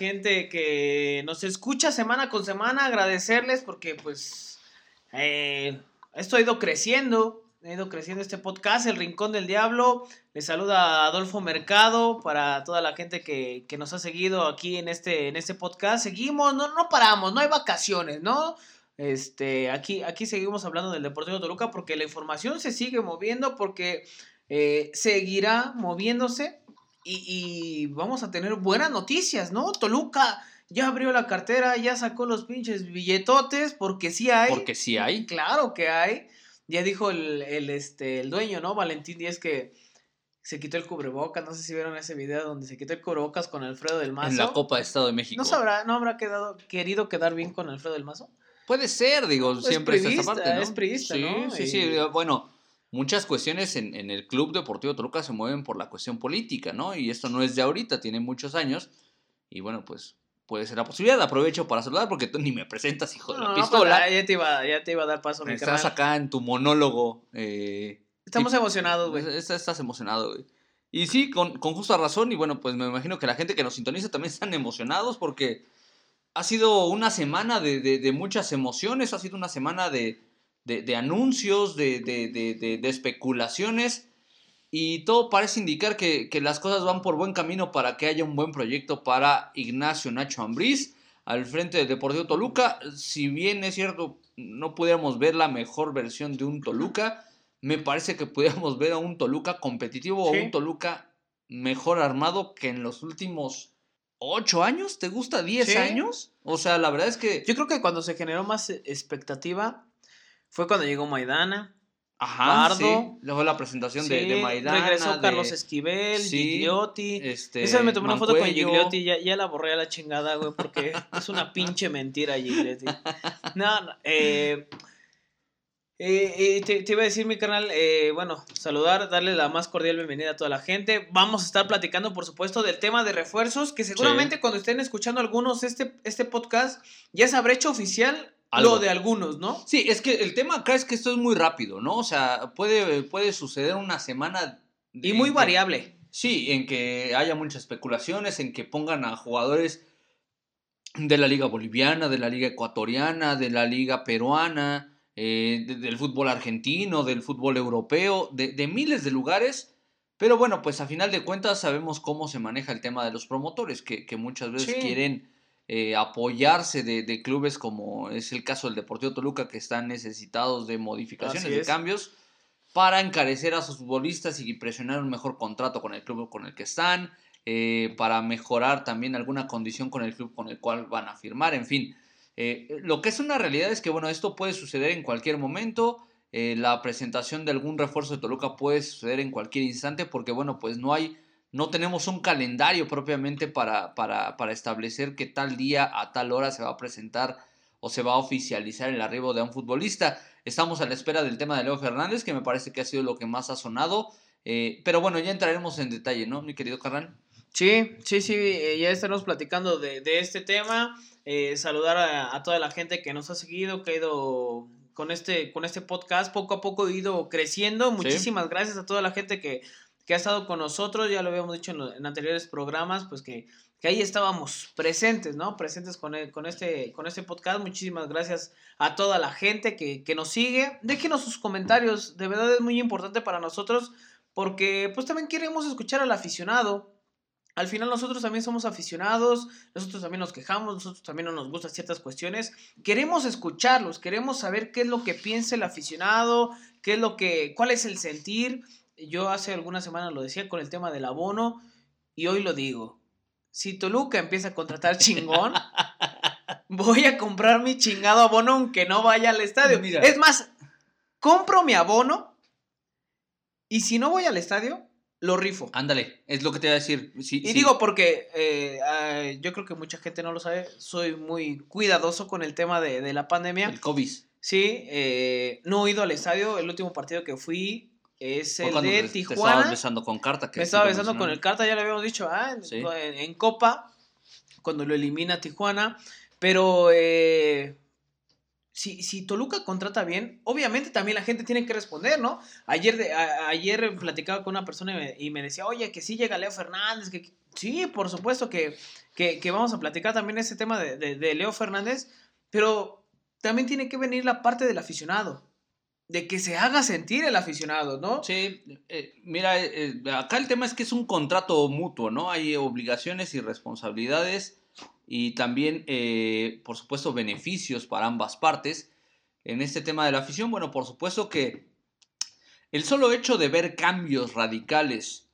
gente que nos escucha semana con semana, agradecerles porque pues eh, esto ha ido creciendo, ha ido creciendo este podcast, El Rincón del Diablo. Les saluda Adolfo Mercado para toda la gente que, que nos ha seguido aquí en este, en este podcast. Seguimos, no, no paramos, no hay vacaciones, ¿no? Este, aquí, aquí seguimos hablando del Deportivo Toluca porque la información se sigue moviendo, porque eh, seguirá moviéndose y, y, vamos a tener buenas noticias, ¿no? Toluca ya abrió la cartera, ya sacó los pinches billetotes, porque sí hay. Porque sí hay. Claro que hay. Ya dijo el, el, este, el dueño, ¿no? Valentín Díaz que se quitó el cubrebocas. No sé si vieron ese video donde se quitó el cubrebocas con Alfredo del Mazo. En la Copa de Estado de México. ¿No, sabrá, no habrá quedado, querido quedar bien con Alfredo del Mazo? Puede ser, digo, siempre es esa parte, ¿no? es priista, sí, ¿no? Sí, Y- sí, bueno, muchas cuestiones en, en el Club Deportivo Toluca se mueven por la cuestión política, ¿no? Y esto no es de ahorita, tiene muchos años. Y bueno, pues puede ser la posibilidad. Aprovecho para saludar porque tú ni me presentas, hijo de la pistola. ya, te iba, ya te iba a dar paso, mi Estás acá en tu monólogo. eh, Estamos emocionados, güey. Estás, estás emocionado, güey. Y sí, con, con justa razón. Y bueno, pues me imagino que la gente que nos sintoniza también están emocionados porque ha sido una semana de, de- de muchas emociones. Ha sido una semana de, de- de anuncios, de, de- de- de- de especulaciones. Y todo parece indicar que, que las cosas van por buen camino para que haya un buen proyecto para Ignacio Nacho Ambriz al frente del Deportivo Toluca. Si bien es cierto, no pudiéramos ver la mejor versión de un Toluca, me parece que pudiéramos ver a un Toluca competitivo Sí. o un Toluca mejor armado que en los últimos ocho años. ¿Te gusta 10 Sí. años? O sea, la verdad es que... Yo creo que cuando se generó más expectativa fue cuando llegó Maidana. Ajá, Pardo. sí. Luego la presentación de, Maidana. Regresó de, Carlos Esquivel, sí, Gigliotti. Este, Esa vez me tomé una foto con. Gigliotti, ya, ya la borré a la chingada, güey, porque es una pinche mentira Gigliotti. No, no, eh, eh, eh, te, te iba a decir, mi canal, bueno, saludar, darle la más cordial bienvenida a toda la gente. Vamos a estar platicando, por supuesto, del tema de refuerzos, que seguramente cuando estén escuchando algunos este, este podcast, ya se habrá hecho oficial Algo. lo de algunos, ¿no? Sí, es que el tema acá es que esto es muy rápido, ¿no? O sea, puede, puede suceder una semana... Y muy variable. Sí, en que haya muchas especulaciones, en que pongan a jugadores de la liga boliviana, de la liga ecuatoriana, de la liga peruana, eh, de- del fútbol argentino, del fútbol europeo, de, de miles de lugares. Pero bueno, pues a final de cuentas sabemos cómo se maneja el tema de los promotores, que, que muchas veces Sí. quieren eh, apoyarse de, de clubes como es el caso del Deportivo Toluca, que están necesitados de modificaciones, de cambios, para encarecer a sus futbolistas y presionar un mejor contrato con el club con el que están, eh, para mejorar también alguna condición con el club con el cual van a firmar, en fin. Eh, lo que es una realidad es que, bueno, esto puede suceder en cualquier momento. la presentación de algún refuerzo de Toluca puede suceder en cualquier instante porque, bueno, pues no hay, no tenemos un calendario propiamente para, para, para establecer que tal día a tal hora se va a presentar o se va a oficializar el arribo de un futbolista. Estamos a la espera del tema de Leo Fernández, que me parece que ha sido lo que más ha sonado. eh, pero bueno, ya entraremos en detalle, ¿no, mi querido Carran? Sí, sí, sí, eh, ya estaremos platicando de, de este tema. Eh, saludar a, a toda la gente que nos ha seguido, que ha ido con este, con este podcast. Poco a poco ha ido creciendo. Muchísimas gracias a toda la gente que, que ha estado con nosotros. Ya lo habíamos dicho en, lo- en anteriores programas, pues que, que ahí estábamos presentes, ¿no? Presentes con, el- con, este, con este podcast. Muchísimas gracias a toda la gente que, que nos sigue. Déjenos sus comentarios. De verdad es muy importante para nosotros porque pues también queremos escuchar al aficionado. Al final nosotros también somos aficionados, nosotros también nos quejamos, nosotros también no nos gustan ciertas cuestiones. Queremos escucharlos, queremos saber qué es lo que piensa el aficionado, qué es lo que, cuál es el sentir. Yo hace algunas semanas lo decía con el tema del abono y hoy lo digo. Si Toluca empieza a contratar chingón, voy a comprar mi chingado abono aunque no vaya al estadio. Mira. Es más, compro mi abono y si no voy al estadio, lo rifo. Ándale, es lo que te iba a decir. Sí, Y sí. digo porque eh, yo creo que mucha gente no lo sabe, soy muy cuidadoso con el tema de, de la pandemia. el COVID. Sí, eh, no he ido al estadio, el último partido que fui es el de te- Te estabas Tijuana. besando con carta. Que Me estaba besando con el Carta, ya lo habíamos dicho, ah, en, Sí. en- en Copa, cuando lo elimina Tijuana. Pero eh, si, si Toluca contrata bien, obviamente también la gente tiene que responder, ¿no? Ayer, de, ayer platicaba con una persona y me, decía, oye, que sí llega Leo Fernández, que, sí, por supuesto que, que, vamos a platicar también ese tema de, de, Leo Fernández, pero también tiene que venir la parte del aficionado de que se haga sentir el aficionado, ¿no? Sí, eh, mira, eh, eh, acá el tema es que es un contrato mutuo, ¿no? Hay obligaciones y responsabilidades y también, por supuesto, beneficios para ambas partes. En este tema de la afición, bueno, por supuesto que el solo hecho de ver cambios radicales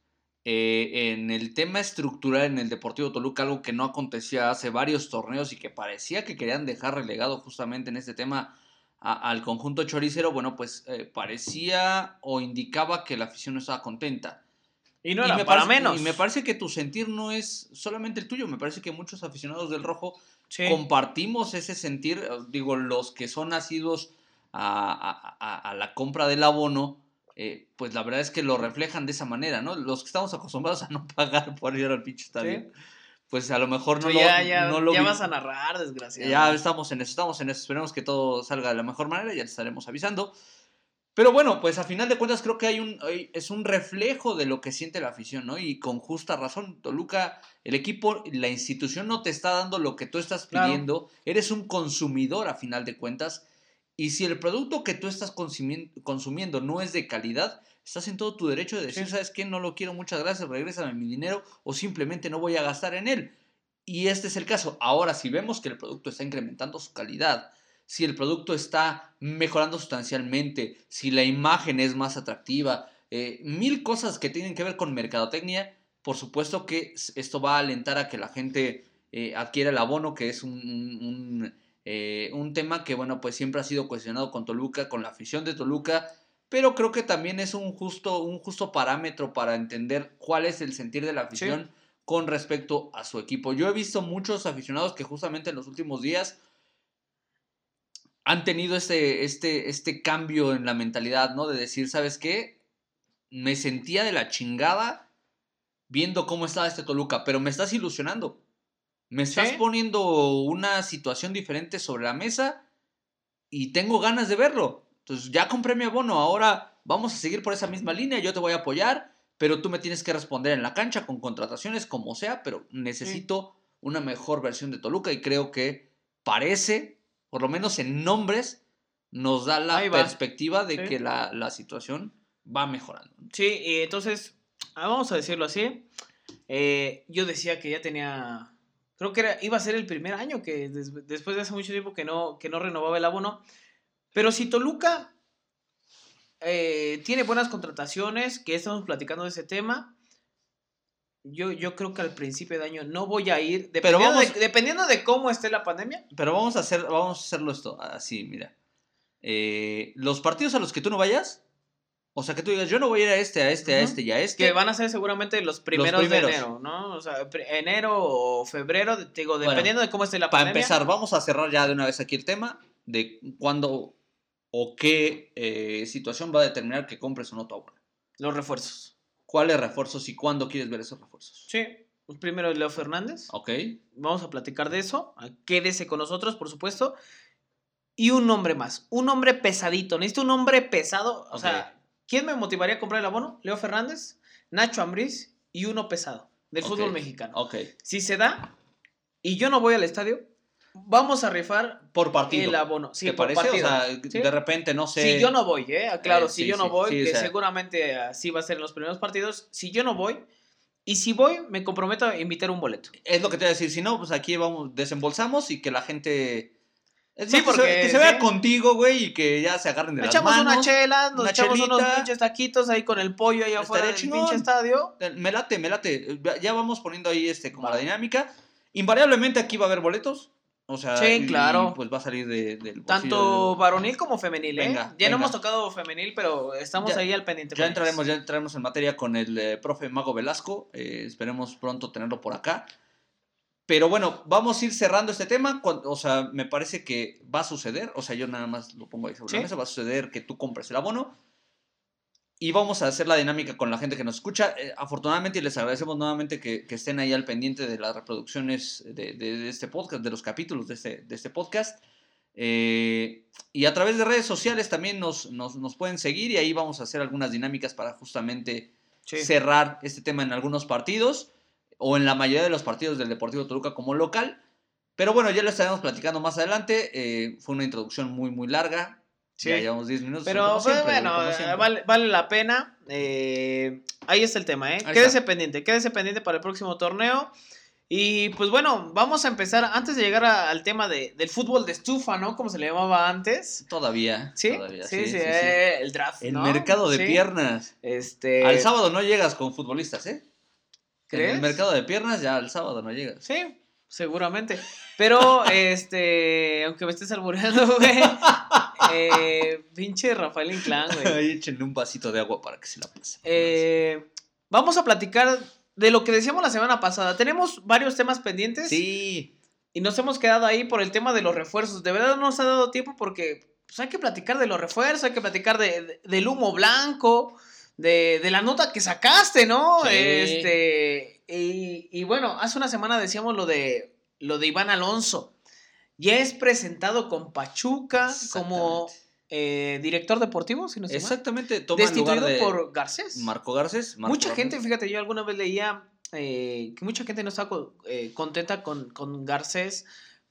en el tema estructural en el Deportivo Toluca, algo que no acontecía hace varios torneos y que parecía que querían dejar relegado justamente en este tema al conjunto choricero, bueno, pues eh, parecía o indicaba que la afición no estaba contenta. Y no era para menos. Y me parece que tu sentir no es solamente el tuyo. Me parece que muchos aficionados del rojo compartimos ese sentir. Eh, digo, los que son nacidos a, la compra del abono, eh, pues la verdad es que lo reflejan de esa manera, ¿no? Los que estamos acostumbrados a no pagar por ir al pinche estadio. Pues a lo mejor no, lo, ya, ya, ya vas a narrar, desgraciado. Ya estamos en eso, estamos en eso. Esperemos que todo salga de la mejor manera, ya te estaremos avisando. Pero bueno, pues a final de cuentas creo que hay un, es un reflejo de lo que siente la afición, ¿no? Y con justa razón, Toluca, el equipo, la institución no te está dando lo que tú estás pidiendo, eres un consumidor a final de cuentas, y si el producto que tú estás consumiendo, no es de calidad, estás en todo tu derecho de decir, ¿sabes qué? No lo quiero, muchas gracias, regrésame mi dinero, o simplemente no voy a gastar en él. Y este es el caso. Ahora, si vemos que el producto está incrementando su calidad, si el producto está mejorando sustancialmente, si la imagen es más atractiva, eh, mil cosas que tienen que ver con mercadotecnia. Por supuesto que esto va a alentar a que la gente eh, adquiera el abono, que es un, eh, un, tema que, bueno, pues siempre ha sido cuestionado con Toluca, con la afición de Toluca, pero creo que también es un justo, un justo parámetro para entender cuál es el sentir de la afición con respecto a su equipo. Yo he visto muchos aficionados que justamente en los últimos días han tenido este, este, este cambio en la mentalidad, ¿no? De decir, ¿sabes qué? Me sentía de la chingada viendo cómo estaba este Toluca, pero me estás ilusionando. Me estás poniendo una situación diferente sobre la mesa y tengo ganas de verlo. Entonces ya compré mi abono, ahora vamos a seguir por esa misma línea, yo te voy a apoyar, pero tú me tienes que responder en la cancha con contrataciones como sea, pero necesito una mejor versión de Toluca y creo que parece por lo menos en nombres, nos da la perspectiva de que la, situación va mejorando. Sí, y entonces, ah, vamos a decirlo así, eh, yo decía que ya tenía, creo que era, iba a ser el primer año que después de hace mucho tiempo que no, que no renovaba el abono, pero si Toluca eh, tiene buenas contrataciones, que estamos platicando de ese tema, yo, yo creo que al principio de año no voy a ir, dependiendo, de, dependiendo de cómo esté la pandemia. Pero vamos a, hacer, vamos a hacerlo esto así, mira. Eh, los partidos a los que tú no vayas, o sea, que tú digas, yo no voy a ir a este, a este, a este y a este. Que van a ser seguramente los primeros, de enero, ¿no? O sea, enero o febrero, digo, dependiendo de cómo esté la pandemia. Para empezar, vamos a cerrar ya de una vez aquí el tema de cuándo o qué eh, situación va a determinar que compres o no tu abono. Los refuerzos cuáles refuerzos y cuándo quieres ver esos refuerzos. Sí, pues primero Leo Fernández. Ok. Vamos a platicar de eso. Quédese con nosotros, por supuesto. Y un nombre más. Un nombre pesadito. Necesito un nombre pesado. O sea, ¿quién me motivaría a comprar el abono? Leo Fernández, Nacho Ambriz y uno pesado del fútbol mexicano. Ok. Si se da y yo no voy al estadio, vamos a rifar por partido. El abono. Sí, ¿Te parece? O sea, de repente, no sé. Si yo no voy, ¿eh? Claro, eh, si yo no voy, que seguramente así va a ser en los primeros partidos. Si yo no voy, y si voy, me comprometo a invitar un boleto. Es lo que te voy a decir. Si no, pues aquí vamos, desembolsamos y que la gente. sí, porque, que se, vea contigo, güey, y que ya se agarren de las echamos manos. una chela, nos echamos unos pinches taquitos ahí con el pollo ahí afuera del pinche estadio. Me late, me late. Ya vamos poniendo ahí este como la dinámica. Invariablemente aquí va a haber boletos. O sea, sí, claro. pues va a salir de, del Tanto varonil como femenil, ¿eh? ya no hemos tocado femenil, pero estamos ahí al pendiente. Ya entraremos, ya entraremos en materia con el eh, profe Mago Velasco. Eh, esperemos pronto tenerlo por acá. Pero bueno, vamos a ir cerrando este tema. o sea, me parece que va a suceder. O sea, yo nada más lo pongo ahí sobre la mesa. Va a suceder que tú compres el abono y vamos a hacer la dinámica con la gente que nos escucha. Eh, afortunadamente, y les agradecemos nuevamente que, estén ahí al pendiente de las reproducciones de, este podcast, de los capítulos de este, de este podcast. Eh, y a través de redes sociales también nos, nos, pueden seguir y ahí vamos a hacer algunas dinámicas para justamente cerrar este tema en algunos partidos o en la mayoría de los partidos del Deportivo Toluca como local. Pero bueno, ya lo estaremos platicando más adelante. Eh, fue una introducción muy, muy larga. Sí. Ya llevamos 10 minutos. Pero bueno, vale, vale, la pena. Eh, ahí está el tema, ¿eh? quédese pendiente, quédese pendiente para el próximo torneo. Y pues bueno, vamos a empezar antes de llegar al tema de, del fútbol de estufa, ¿no? Como se le llamaba antes. Todavía. Sí, todavía, sí, sí, eh, el draft. El mercado de piernas. Este... Al sábado no llegas con futbolistas, ¿eh? ¿Crees? En el mercado de piernas ya al sábado no llegas. Sí, seguramente. Pero, este, aunque me estés albureando, güey. Eh, pinche Rafael Inclán, güey. Ahí échenle un vasito de agua para que se la pase. Eh, vamos a platicar de lo que decíamos la semana pasada. Tenemos varios temas pendientes. Sí. Y nos hemos quedado ahí por el tema de los refuerzos. De verdad no nos ha dado tiempo porque pues, hay que platicar de los refuerzos, hay que platicar de, del humo blanco, de, la nota que sacaste, ¿no? Este. Y, y, bueno, hace una semana decíamos lo de lo de Iván Alonso. Ya es presentado con Pachuca como eh, director deportivo, si no sé Exactamente, toma Destituido por Garcés. Marco Garcés. mucha gente, fíjate, yo alguna vez leía eh, que mucha gente no estaba eh, contenta con, con Garcés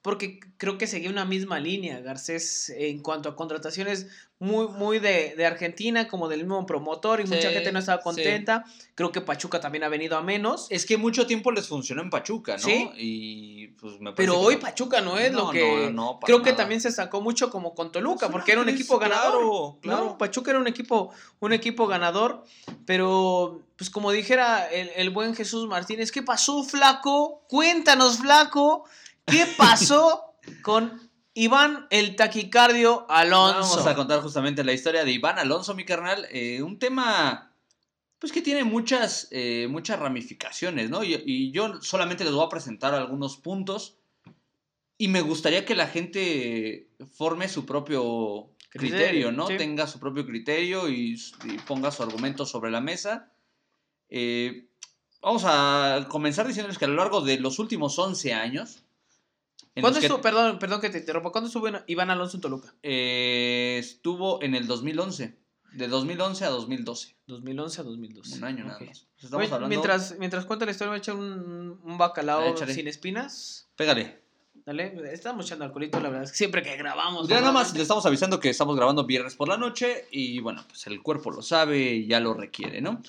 porque creo que seguía una misma línea. Garcés, en cuanto a contrataciones, muy, muy de, Argentina, como del mismo promotor, y mucha gente no estaba contenta. Creo que Pachuca también ha venido a menos. Es que mucho tiempo les funcionó en Pachuca, ¿no? Sí. Y pues me Pero hoy Pachuca no es lo que. creo que también se sacó mucho como con Toluca, porque era un equipo ganador. Claro, Pachuca era un equipo, un equipo ganador. Pero, pues como dijera el, el buen Jesús Martínez, ¿qué pasó, flaco? Cuéntanos, flaco. ¿Qué pasó con Iván el taquicardio Alonso? Vamos a contar justamente la historia de Iván Alonso, mi carnal. Eh, un tema pues que tiene muchas, eh, muchas ramificaciones, ¿no? Y, yo solamente les voy a presentar algunos puntos. Y me gustaría que la gente forme su propio criterio, ¿no? Tenga su propio criterio y, ponga su argumento sobre la mesa. Eh, vamos a comenzar diciéndoles que a lo largo de los últimos 11 años, ¿Cuándo estuvo, perdón, perdón que te interrumpa, ¿cuándo estuvo Iván Alonso en Toluca? Eh, estuvo en el 2011, de 2011 a 2012. 2011 a 2012. Un año nada más. mientras, mientras cuenta la historia, voy a echar un, un bacalao sin espinas. Pégale. Dale, estamos echando alcoholito, la verdad es que siempre que grabamos. Ya nada más le estamos avisando que estamos grabando viernes por la noche y bueno, pues el cuerpo lo sabe y ya lo requiere, ¿no?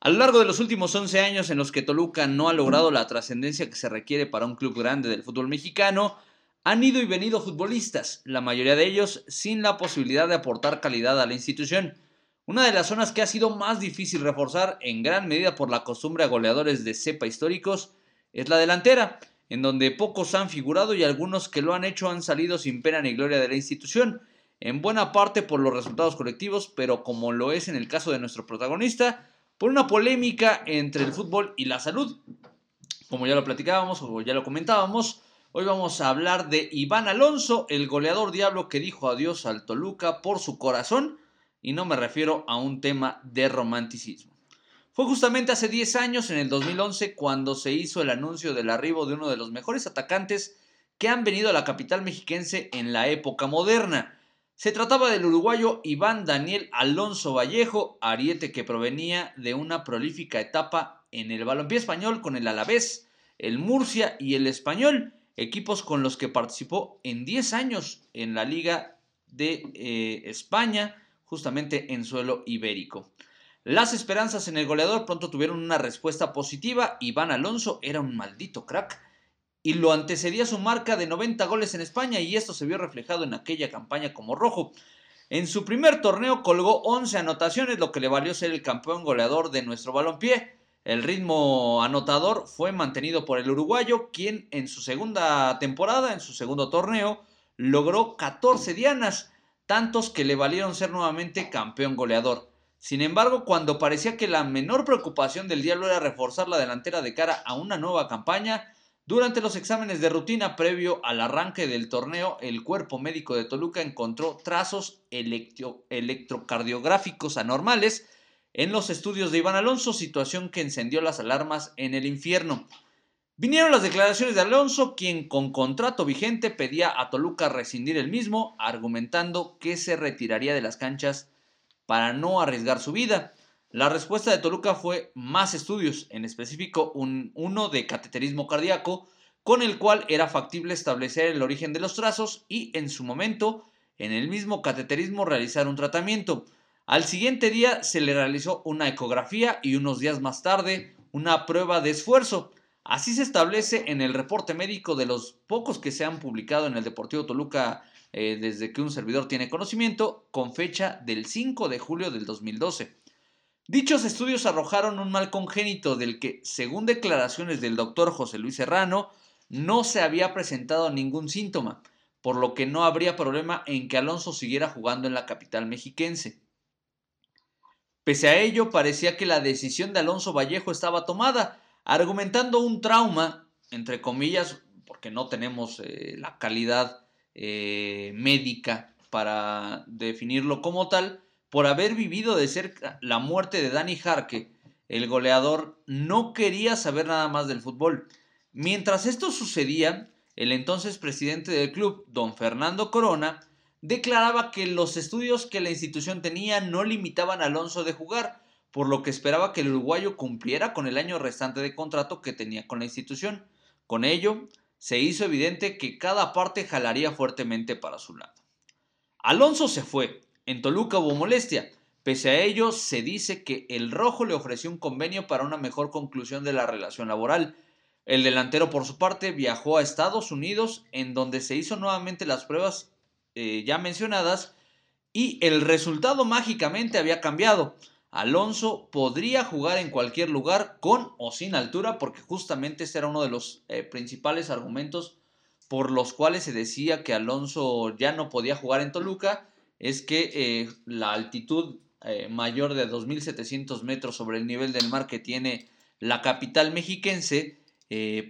A lo largo de los últimos 11 años en los que Toluca no ha logrado la trascendencia que se requiere para un club grande del fútbol mexicano, han ido y venido futbolistas, la mayoría de ellos sin la posibilidad de aportar calidad a la institución. Una de las zonas que ha sido más difícil reforzar, en gran medida por la costumbre a goleadores de cepa históricos, es la delantera, en donde pocos han figurado y algunos que lo han hecho han salido sin pena ni gloria de la institución, en buena parte por los resultados colectivos, pero como lo es en el caso de nuestro protagonista, por una polémica entre el fútbol y la salud. Como ya lo platicábamos o ya lo comentábamos, hoy vamos a hablar de Iván Alonso, el goleador diablo que dijo adiós al Toluca por su corazón, y no me refiero a un tema de romanticismo. Fue justamente hace 10 años, en el 2011, cuando se hizo el anuncio del arribo de uno de los mejores atacantes que han venido a la capital mexiquense en la época moderna. Se trataba del uruguayo Iván Daniel Alonso Vallejo, ariete que provenía de una prolífica etapa en el balompié español con el Alavés, el Murcia y el Español, equipos con los que participó en 10 años en la Liga de eh, España, justamente en suelo ibérico. Las esperanzas en el goleador pronto tuvieron una respuesta positiva. Iván Alonso era un maldito crack y lo antecedía su marca de 90 goles en España y esto se vio reflejado en aquella campaña como rojo. En su primer torneo colgó 11 anotaciones, lo que le valió ser el campeón goleador de nuestro balompié. El ritmo anotador fue mantenido por el uruguayo, quien en su segunda temporada, en su segundo torneo, logró 14 dianas, tantos que le valieron ser nuevamente campeón goleador. Sin embargo, cuando parecía que la menor preocupación del diablo era reforzar la delantera de cara a una nueva campaña, durante los exámenes de rutina previo al arranque del torneo, el cuerpo médico de Toluca encontró trazos electrocardiográficos anormales en los estudios de Iván Alonso, situación que encendió las alarmas en el infierno. Vinieron las declaraciones de Alonso, quien con contrato vigente pedía a Toluca rescindir el mismo, argumentando que se retiraría de las canchas para no arriesgar su vida. La respuesta de Toluca fue más estudios, en específico un, uno de cateterismo cardíaco, con el cual era factible establecer el origen de los trazos y en su momento, en el mismo cateterismo, realizar un tratamiento. Al siguiente día se le realizó una ecografía y unos días más tarde una prueba de esfuerzo. Así se establece en el reporte médico de los pocos que se han publicado en el Deportivo Toluca eh, desde que un servidor tiene conocimiento, con fecha del 5 de julio del 2012. Dichos estudios arrojaron un mal congénito del que, según declaraciones del doctor José Luis Serrano, no se había presentado ningún síntoma, por lo que no habría problema en que Alonso siguiera jugando en la capital mexiquense. Pese a ello, parecía que la decisión de Alonso Vallejo estaba tomada, argumentando un trauma, entre comillas, porque no tenemos eh, la calidad eh, médica para definirlo como tal, por haber vivido de cerca la muerte de Dani Jarque, el goleador no quería saber nada más del fútbol. Mientras esto sucedía, el entonces presidente del club, don Fernando Corona, declaraba que los estudios que la institución tenía no limitaban a Alonso de jugar, por lo que esperaba que el uruguayo cumpliera con el año restante de contrato que tenía con la institución. Con ello, se hizo evidente que cada parte jalaría fuertemente para su lado. Alonso se fue. En Toluca hubo molestia. Pese a ello, se dice que el Rojo le ofreció un convenio para una mejor conclusión de la relación laboral. El delantero, por su parte, viajó a Estados Unidos, en donde se hizo nuevamente las pruebas eh, ya mencionadas, y el resultado mágicamente había cambiado. Alonso podría jugar en cualquier lugar con o sin altura, porque justamente este era uno de los eh, principales argumentos por los cuales se decía que Alonso ya no podía jugar en Toluca, es que eh, la altitud eh, mayor de 2.700 metros sobre el nivel del mar que tiene la capital mexiquense,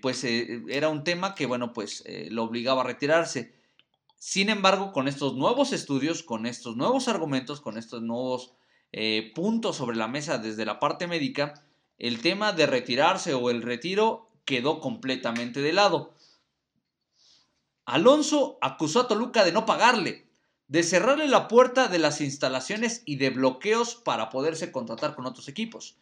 pues era un tema que, bueno, pues lo obligaba a retirarse. Sin embargo, con estos nuevos estudios, con estos nuevos argumentos, con estos nuevos eh, puntos sobre la mesa desde la parte médica, el tema de retirarse o el retiro quedó completamente de lado. Alonso acusó a Toluca de no pagarle, de cerrarle la puerta de las instalaciones y de bloqueos para poderse contratar con otros equipos,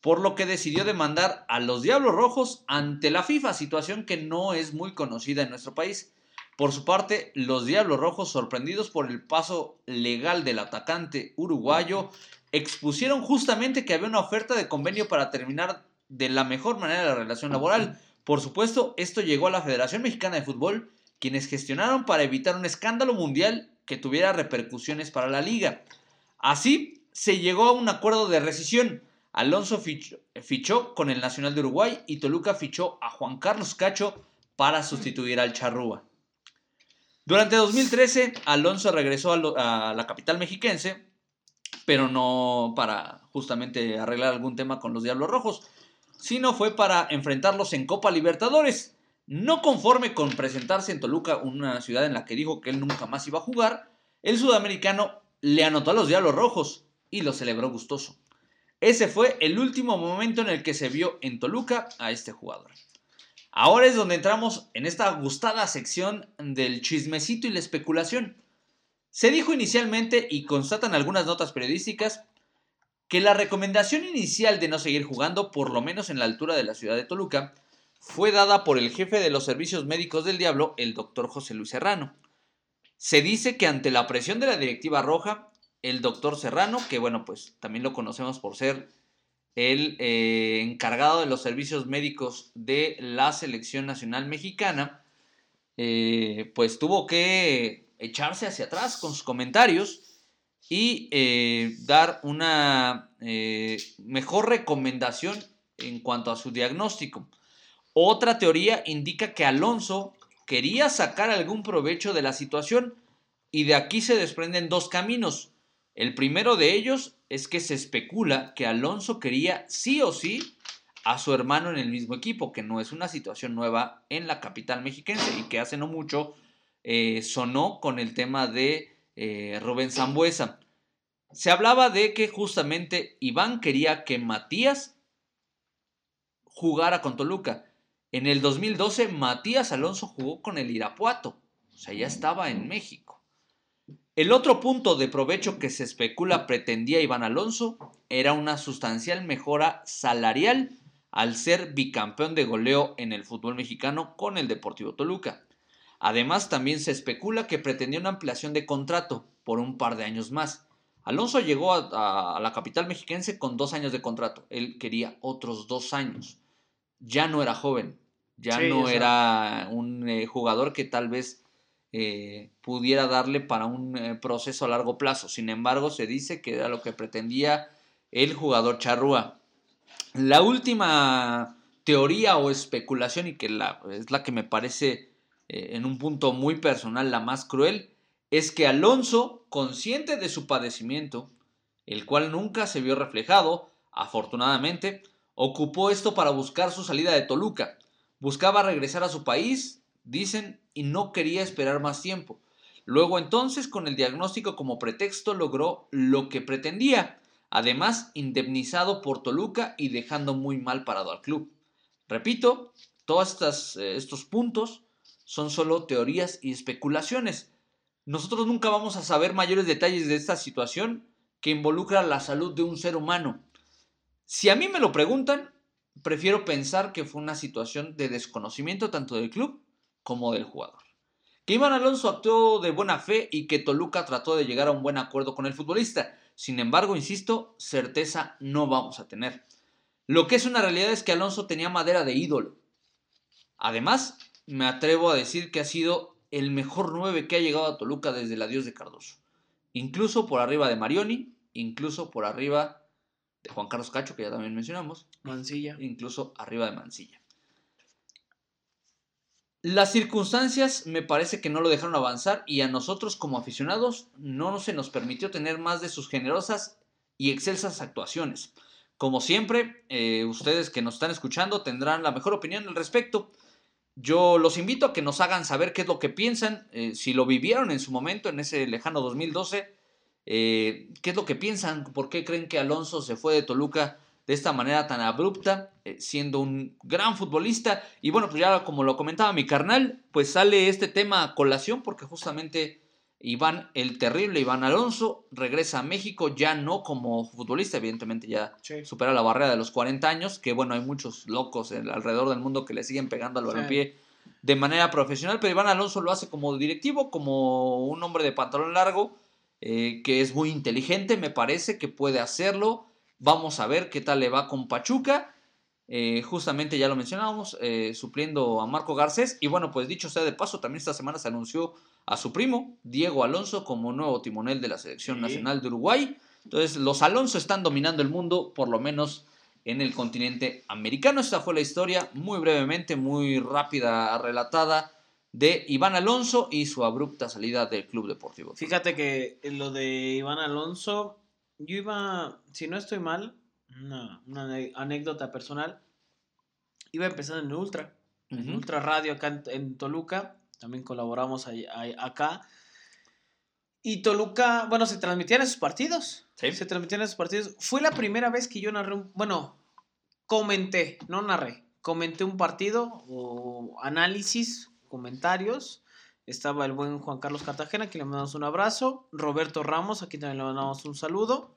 por lo que decidió demandar a los Diablos Rojos ante la FIFA, situación que no es muy conocida en nuestro país. Por su parte, los Diablos Rojos, sorprendidos por el paso legal del atacante uruguayo, expusieron justamente que había una oferta de convenio para terminar de la mejor manera la relación laboral. Por supuesto, esto llegó a la Federación Mexicana de Fútbol, quienes gestionaron para evitar un escándalo mundial que tuviera repercusiones para la liga. Así, se llegó a un acuerdo de rescisión. Alonso fichó, con el Nacional de Uruguay y Toluca fichó a Juan Carlos Cacho para sustituir al Charrúa. Durante 2013, Alonso regresó a, la capital mexiquense, pero no para justamente arreglar algún tema con los Diablos Rojos, sino fue para enfrentarlos en Copa Libertadores. No conforme con presentarse en Toluca, una ciudad en la que dijo que él nunca más iba a jugar, el sudamericano le anotó a los Diablos Rojos y lo celebró gustoso. Ese fue el último momento en el que se vio en Toluca a este jugador. Ahora es donde entramos en esta gustada sección del chismecito y la especulación. Se dijo inicialmente, y constatan algunas notas periodísticas, que la recomendación inicial de no seguir jugando, por lo menos en la altura de la ciudad de Toluca, fue dada por el jefe de los servicios médicos del diablo, el doctor José Luis Serrano. Se dice que ante la presión de la directiva roja, el doctor Serrano, que bueno, pues también lo conocemos por ser el eh, encargado de los servicios médicos de la selección nacional mexicana, eh, pues tuvo que echarse hacia atrás con sus comentarios y eh, dar una mejor recomendación en cuanto a su diagnóstico. Otra teoría indica que Alonso quería sacar algún provecho de la situación y de aquí se desprenden dos caminos. El primero de ellos es que se especula que Alonso quería sí o sí a su hermano en el mismo equipo, que no es una situación nueva en la capital mexiquense y que hace no mucho eh, sonó con el tema de eh, Rubén Zambuesa. Se hablaba de que justamente Iván quería que Matías jugara con Toluca En el 2012, Matías Alonso jugó con el Irapuato, o sea, ya estaba en México. El otro punto de provecho que se especula pretendía Iván Alonso era una sustancial mejora salarial al ser bicampeón de goleo en el fútbol mexicano con el Deportivo Toluca. Además, también se especula que pretendía una ampliación de contrato por un par de años más. Alonso llegó a, la capital mexiquense con dos años de contrato. Él quería otros dos años. Ya no era joven, ya no era un eh, jugador que tal vez eh, pudiera darle para un eh, proceso a largo plazo. Sin embargo, se dice que era lo que pretendía el jugador charrúa. La última teoría o especulación, y que la, es la que me parece en un punto muy personal la más cruel, es que Alonso, consciente de su padecimiento, el cual nunca se vio reflejado, afortunadamente, ocupó esto para buscar su salida de Toluca. Buscaba regresar a su país, dicen, y no quería esperar más tiempo. Luego entonces, con el diagnóstico como pretexto, logró lo que pretendía, además indemnizado por Toluca y dejando muy mal parado al club. Repito, todos eh, estos puntos son solo teorías y especulaciones. Nosotros nunca vamos a saber mayores detalles de esta situación que involucra la salud de un ser humano. Si a mí me lo preguntan, prefiero pensar que fue una situación de desconocimiento tanto del club como del jugador. Que Iván Alonso actuó de buena fe y que Toluca trató de llegar a un buen acuerdo con el futbolista. Sin embargo, insisto, certeza no vamos a tener. Lo que es una realidad es que Alonso tenía madera de ídolo. Además, me atrevo a decir que ha sido el mejor 9 que ha llegado a Toluca desde el adiós de Cardoso. Incluso por arriba de Marioni, incluso por arriba de Juan Carlos Cacho, que ya también mencionamos. Mancilla. Incluso arriba de Mancilla. Las circunstancias me parece que no lo dejaron avanzar y a nosotros como aficionados no se nos permitió tener más de sus generosas y excelsas actuaciones. Como siempre, eh, ustedes que nos están escuchando tendrán la mejor opinión al respecto. Yo los invito a que nos hagan saber qué es lo que piensan, eh, si lo vivieron en su momento, en ese lejano 2012, eh, qué es lo que piensan, por qué creen que Alonso se fue de Toluca de esta manera tan abrupta, eh, siendo un gran futbolista. Y bueno, pues ya como lo comentaba mi carnal, pues sale este tema a colación porque justamente Iván el Terrible, Iván Alonso, regresa a México ya no como futbolista, evidentemente ya supera la barrera de los 40 años, que bueno, hay muchos locos alrededor del mundo que le siguen pegando al balompié de manera profesional, pero Iván Alonso lo hace como directivo, como un hombre de pantalón largo, eh, que es muy inteligente, me parece que puede hacerlo. Vamos a ver qué tal le va con Pachuca. Eh, justamente ya lo mencionábamos, eh, supliendo a Marco Garcés. Y bueno, pues dicho sea de paso, también esta semana se anunció a su primo, Diego Alonso, como nuevo timonel de la Selección Nacional de Uruguay. Entonces, los Alonso están dominando el mundo, por lo menos en el continente americano. Esta fue la historia, muy brevemente, muy rápida, relatada, de Iván Alonso y su abrupta salida del Club Deportivo. Fíjate que lo de Iván Alonso, yo iba, si no estoy mal, una, anécdota personal. Iba empezando en Ultra, en Ultra Radio acá en, Toluca, también colaboramos acá. Y Toluca, bueno, se transmitían esos partidos. ¿Sí? Se transmitían esos partidos. Fue la primera vez que yo narré un, bueno, comenté, no narré, comenté un partido o análisis, comentarios. Estaba el buen Juan Carlos Cartagena, que le mandamos un abrazo. Roberto Ramos, aquí también le mandamos un saludo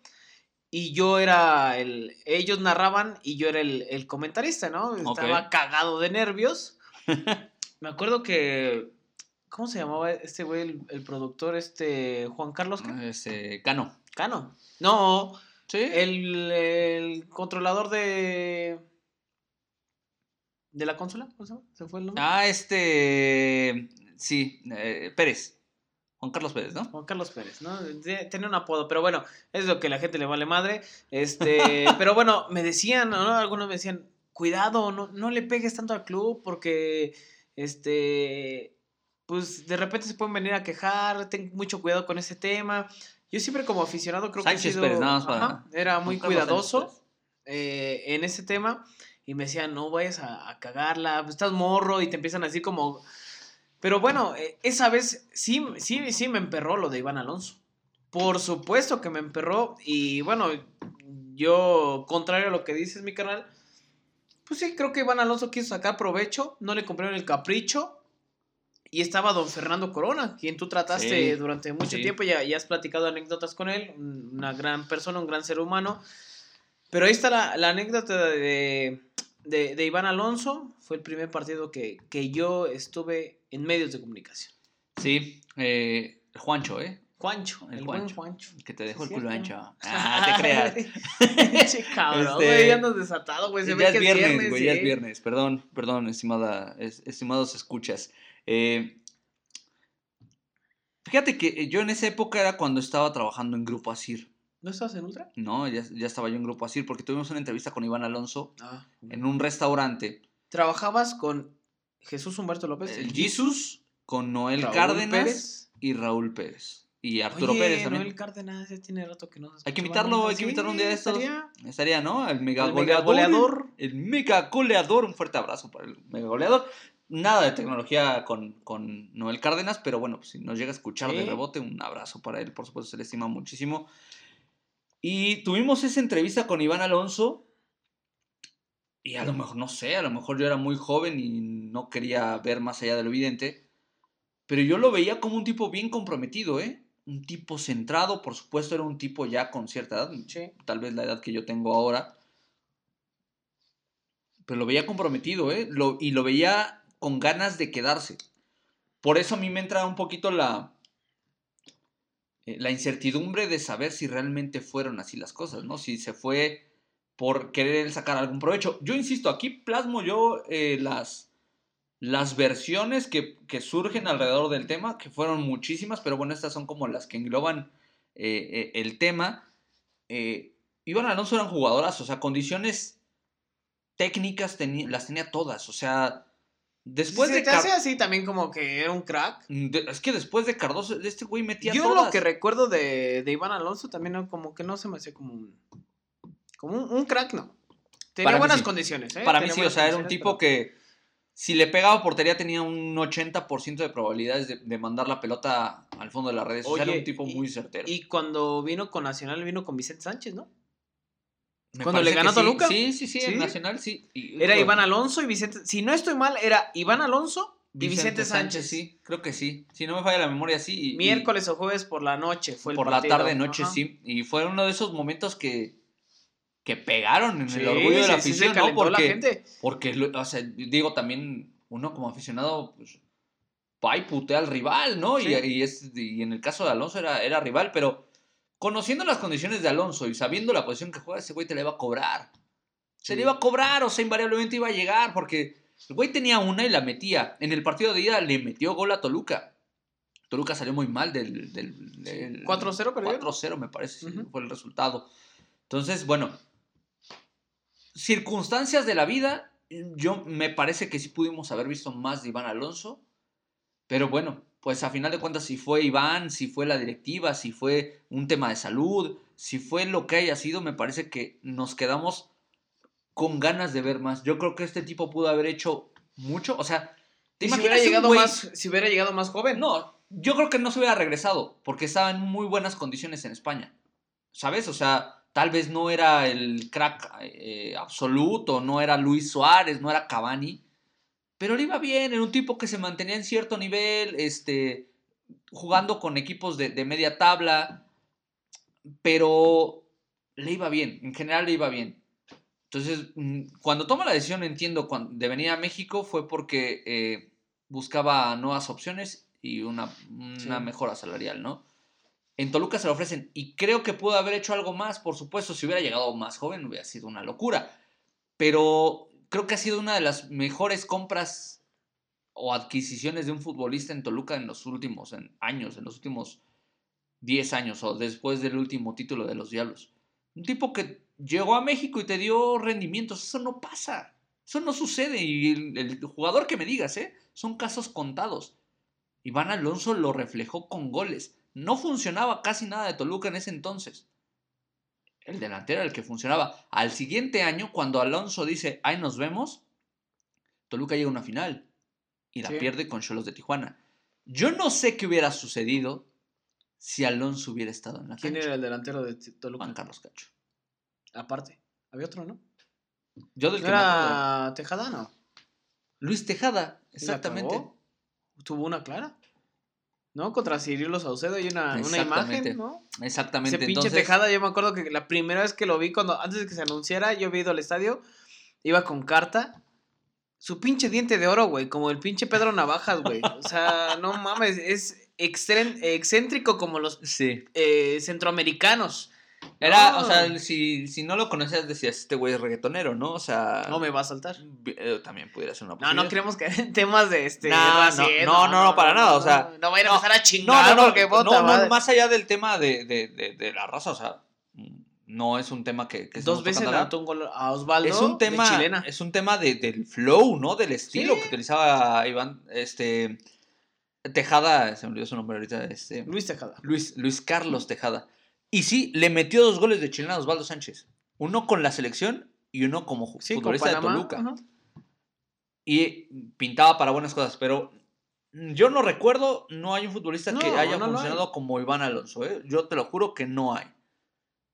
y yo era el. Ellos narraban y yo era el, comentarista, ¿no? Estaba cagado de nervios. Me acuerdo que. ¿Cómo se llamaba este güey, el, productor, este. Juan Carlos? Este. Cano. Cano. No. Sí. El, controlador de. ¿De la consola? ¿Cómo se fue el nombre? Ah, este. Sí, eh, Pérez. Juan Carlos Pérez, ¿no? Juan Carlos Pérez, ¿no? Tiene un apodo, pero bueno, es lo que la gente le vale madre. Este, pero bueno, me decían, ¿no? Algunos me decían, cuidado, no, no le pegues tanto al club porque, este, pues de repente se pueden venir a quejar, ten mucho cuidado con ese tema. Yo siempre como aficionado creo que he sido, Pérez, nada más para... era muy cuidadoso eh, en ese tema y me decían, no vayas a, a cagarla, pues, estás morro y te empiezan a decir como pero bueno, eh, esa vez sí, sí, sí me emperró lo de Iván Alonso. Por supuesto que me emperró. Y bueno, yo, contrario a lo que dices, mi canal, Pues sí, creo que Iván Alonso quiso sacar provecho, no le compraron el capricho. Y estaba don Fernando Corona, quien tú trataste Sí, durante mucho sí. tiempo, ya, ya has platicado anécdotas con él, un- una gran persona, un gran ser humano. Pero ahí está la, la anécdota de, de, de Iván Alonso, fue el primer partido que, que yo estuve en medios de comunicación. Sí, eh, Juancho, ¿eh? Juancho, El el, buen Juancho. Que te dejó el culo ancho. Ah, te creas. Pinche cabrón, Este, güey, ya andas desatado, güey. Se ya ve es que viernes, güey, ya es viernes. Perdón, perdón, estimada, es- estimados escuchas. Eh, fíjate que yo en esa época era cuando estaba trabajando en Grupo Asir. ¿No estás en Ultra? No, ya, ya estaba yo en Grupo Asir porque tuvimos una entrevista con Iván Alonso Ah. en un restaurante. Trabajabas con Jesús Humberto López. El Jesus con Noel Raúl Cárdenas Pérez. y Raúl Pérez. Y Arturo Oye, Pérez también. Noel Cárdenas, ya tiene rato que no se Hay que invitarlo, hay que invitarlo un día de Sí, estos. estaría. Estaría, ¿no? El mega El goleador. megagoleador. El mega goleador. Un fuerte abrazo para el mega goleador. Nada de tecnología con, con Noel Cárdenas, pero bueno, pues si nos llega a escuchar de Sí. rebote, un abrazo para él, por supuesto, se le estima muchísimo. Y tuvimos esa entrevista con Iván Alonso. Y a lo mejor, no sé, a lo mejor yo era muy joven y no quería ver más allá de lo evidente. Pero yo lo veía como un tipo bien comprometido, ¿eh? Un tipo centrado, por supuesto, era un tipo ya con cierta edad, Sí. tal vez la edad que yo tengo ahora. Pero lo veía comprometido, ¿eh? Lo- y lo veía con ganas de quedarse. Por eso a mí me entra un poquito la, eh, la incertidumbre de saber si realmente fueron así las cosas, ¿no? Si se fue por querer sacar algún provecho. Yo insisto, aquí plasmo yo eh, las, las versiones que, que surgen alrededor del tema, que fueron muchísimas, pero bueno, estas son como las que engloban eh, el tema. Iván Alonso eran jugadoras, o sea, condiciones técnicas las tenía todas, o sea, después Se de, te Car- hace así también como que era un crack. de- es que después de Cardoso, este güey metía Yo todas. lo que recuerdo de, de Iván Alonso también no, como que no se me hacía como un. Como un, un crack, no. Tenía Para buenas sí. condiciones, ¿eh? Para mí Tenía sí, o sea, era un tipo pero- que si le pegaba portería tenía un 80% de probabilidades de, de mandar la pelota al fondo de las redes. o sea, era un tipo y- muy certero. Y cuando vino con Nacional, vino con Vicente Sánchez, ¿no? Me cuando le ganó a Toluca. Sí, sí, sí, Sí. en Nacional sí. Y- Era Iván Alonso y Vicente. Si no estoy mal, era Iván Alonso y Vicente, Sánchez. sí, creo que sí. Si no me falla la memoria, sí. y- y Miércoles o jueves por la noche fue el por la tarde, noche, Ajá. sí. Y fue uno de esos momentos que, que pegaron en Sí, el orgullo de la sí, afición, ¿no? la Porque, gente. porque, o sea, digo también, uno como aficionado, pues, va y putea al rival, ¿no? Y, y es, y en el caso de Alonso era, era rival, pero conociendo las condiciones de Alonso y sabiendo la posición que juega, ese güey te la iba a cobrar. Se Sí. le iba a cobrar, o sea, invariablemente iba a llegar, porque el güey tenía una y la metía. En el partido de ida le metió gol a Toluca. Toluca salió muy mal del... del, del 4-0 perdió. 4-0 me parece, Ujú. fue el resultado. Entonces, bueno, circunstancias de la vida, yo me parece que sí pudimos haber visto más de Iván Alonso, pero bueno, pues a final de cuentas si fue Iván, si fue la directiva, si fue un tema de salud, si fue lo que haya sido, me parece que nos quedamos con ganas de ver más. Yo creo que este tipo pudo haber hecho mucho, o sea, ¿te si hubiera, llegado más, si hubiera llegado más joven. no, yo creo que no se hubiera regresado porque estaba en muy buenas condiciones en España. ¿Sabes? O sea, tal vez no era el crack eh, absoluto, no era Luis Suárez, no era Cavani, pero le iba bien, era un tipo que se mantenía en cierto nivel, este, jugando con equipos de, de media tabla, pero le iba bien, en general le iba bien. Entonces, mm, cuando toma la decisión, entiendo, de venir a México fue porque eh, buscaba nuevas opciones y una, una Sí. mejora salarial, ¿no? En Toluca se lo ofrecen y creo que pudo haber hecho algo más, por supuesto, si hubiera llegado más joven hubiera sido una locura, pero creo que ha sido una de las mejores compras o adquisiciones de un futbolista en Toluca en los últimos años, en los últimos 10 años o después del último título de los Diablos. Un tipo que llegó a México y te dio rendimientos, eso no pasa, eso no sucede y el, el jugador que me digas, ¿eh? son casos contados. Iván Alonso lo reflejó con goles. No funcionaba casi nada de Toluca en ese entonces. El delantero era el que funcionaba. Al siguiente año, cuando Alonso dice, ahí nos vemos, Toluca llega a una final y la Sí. pierde con Cholos de Tijuana. Yo no sé qué hubiera sucedido si Alonso hubiera estado en la ¿Quién cancha. era el delantero de Toluca? Juan Carlos Cacho. Aparte. Había otro, ¿no? Yo del que. Era Tejada, ¿no? Luis Tejada, ¿Y la exactamente. Tuvo una clara. ¿No? Contra Cirilo Saucedo hay una, una imagen, ¿no? Exactamente. Ese pinche Entonces, Tejada, yo me acuerdo que la primera vez que lo vi, cuando antes de que se anunciara, yo había ido al estadio, iba con carta. Su pinche diente de oro, güey, como el pinche Pedro Navajas, güey. O sea, no mames, es excéntrico como los Sí. eh, centroamericanos. Era, No. o sea, si, si no lo conocías, decías, este güey es reggaetonero, ¿no? O sea. No me va a saltar. eh, también pudiera ser una No, no queremos que en temas de este. No, no, no, no, no, para nada, o sea, No, no vayan a no, empezar a No, chingar no, no, porque no, puta no, madre. más allá del tema de, de, de, de la raza, o sea, no es un tema que, que Dos veces le un gol a Osvaldo. es un tema de chilena. es un tema de, del flow no del estilo Sí. que utilizaba Iván este Tejada se me olvidó su nombre ahorita este Luis Tejada. Luis Luis Carlos Tejada y sí le metió dos goles de chilena a Osvaldo Sánchez uno con la selección y uno como Sí, futbolista de. Toluca ajá. y pintaba para buenas cosas pero yo no recuerdo no hay un futbolista que haya no funcionado como Iván Alonso ¿eh? yo te lo juro que no hay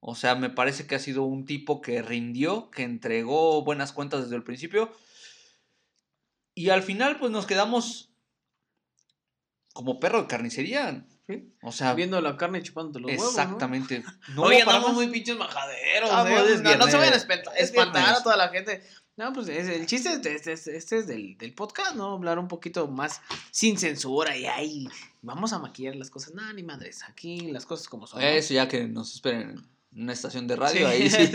o sea, me parece que ha sido un tipo que rindió, que entregó buenas cuentas desde el principio. Y al final, pues nos quedamos como perro de carnicería. O sea, Viendo la carne y chupándote los huevos. ¿no? exactamente. No Oye, andamos muy pinches majaderos. Ah, ¿eh? pues, es no, no se vayan a espantar a toda la gente. No, pues es- el chiste este, este- es del, del podcast, ¿no? Hablar un poquito más sin censura y ahí vamos a maquillar las cosas. No, ni madres. Aquí las cosas como son. ¿no? Eso ya que nos esperen en una estación de radio, Sí, ahí sí.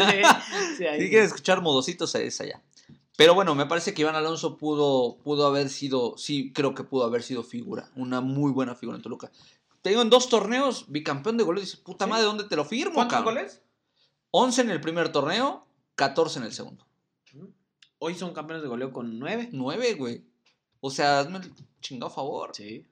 sí, ahí Si quieren escuchar modositos, es allá. Pero bueno, me parece que Iván Alonso pudo, pudo haber sido, sí, creo que pudo haber sido figura, una muy buena figura en Toluca. Te digo, en dos torneos, bicampeón de goles, dice, puta Sí. madre, ¿dónde te lo firmo, ¿Cuántos cabrón? goles? 11 en el primer torneo, 14 en el segundo. Hoy son campeones de goleo con nueve. 9, güey. O sea, hazme el chingado favor. Sí.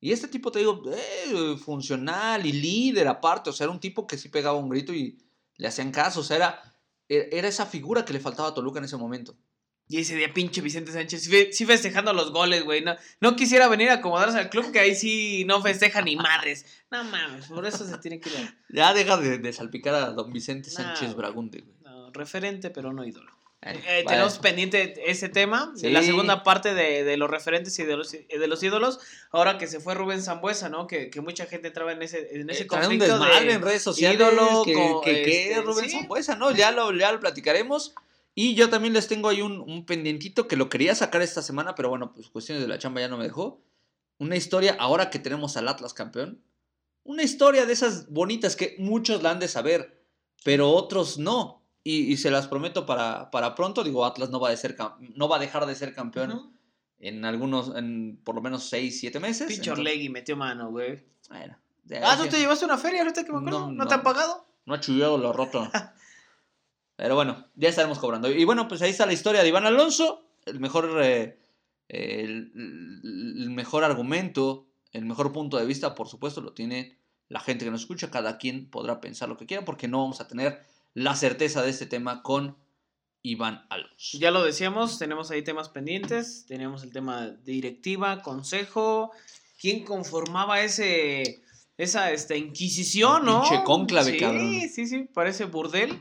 Y este tipo, te digo, eh, funcional y líder aparte. O sea, era un tipo que sí pegaba un grito y le hacían caso. O sea, era, era esa figura que le faltaba a Toluca en ese momento. Y ese día pinche Vicente Sánchez, sí fe- sí festejando los goles, güey. No, no quisiera venir a acomodarse al club que ahí sí no festeja ni madres. No mames, por eso se tiene que ir a... Ya deja de, de salpicar a don Vicente Sánchez güey. Bragunde, güey. no, referente, pero no ídolo. Eh, vaya. tenemos pendiente ese tema, Sí. la segunda parte de, de los referentes y de los, de los ídolos, ahora que se fue Rubén Zambuesa, ¿no? Que, que mucha gente entraba en ese, en ese Eh, un conflicto de en redes sociales ídolo que, con, que, que este, es Rubén sí. Sambuesa, ¿no? Ya lo, ya lo platicaremos. Y yo también les tengo ahí un, un pendientito que lo quería sacar esta semana, pero bueno, pues cuestiones de la chamba ya no me dejó. Una historia, ahora que tenemos al Atlas campeón, una historia de esas bonitas que muchos la han de saber, pero otros no. Y, y se las prometo para, para pronto. Digo, Atlas no va, de ser, no va a dejar de ser campeón en algunos, en por lo menos 6, 7 meses. Pinche Orlegui metió mano, güey. bueno, Ah, ¿tú te llevaste una feria ahorita que me acuerdo? No, ¿No, no. te han pagado? no ha chillado lo roto. Pero bueno, ya estaremos cobrando. Y bueno, pues ahí está la historia de Iván Alonso. El mejor, eh, el, el mejor argumento, el mejor punto de vista, por supuesto, lo tiene la gente que nos escucha. Cada quien podrá pensar lo que quiera porque no vamos a tener la certeza de este tema con Iván Alonso. Ya lo decíamos, tenemos ahí temas pendientes, tenemos el tema de directiva, consejo, quién conformaba ese esa este, inquisición, ¿no? pinche cónclave, sí, cabrón. Sí, sí, parece burdel.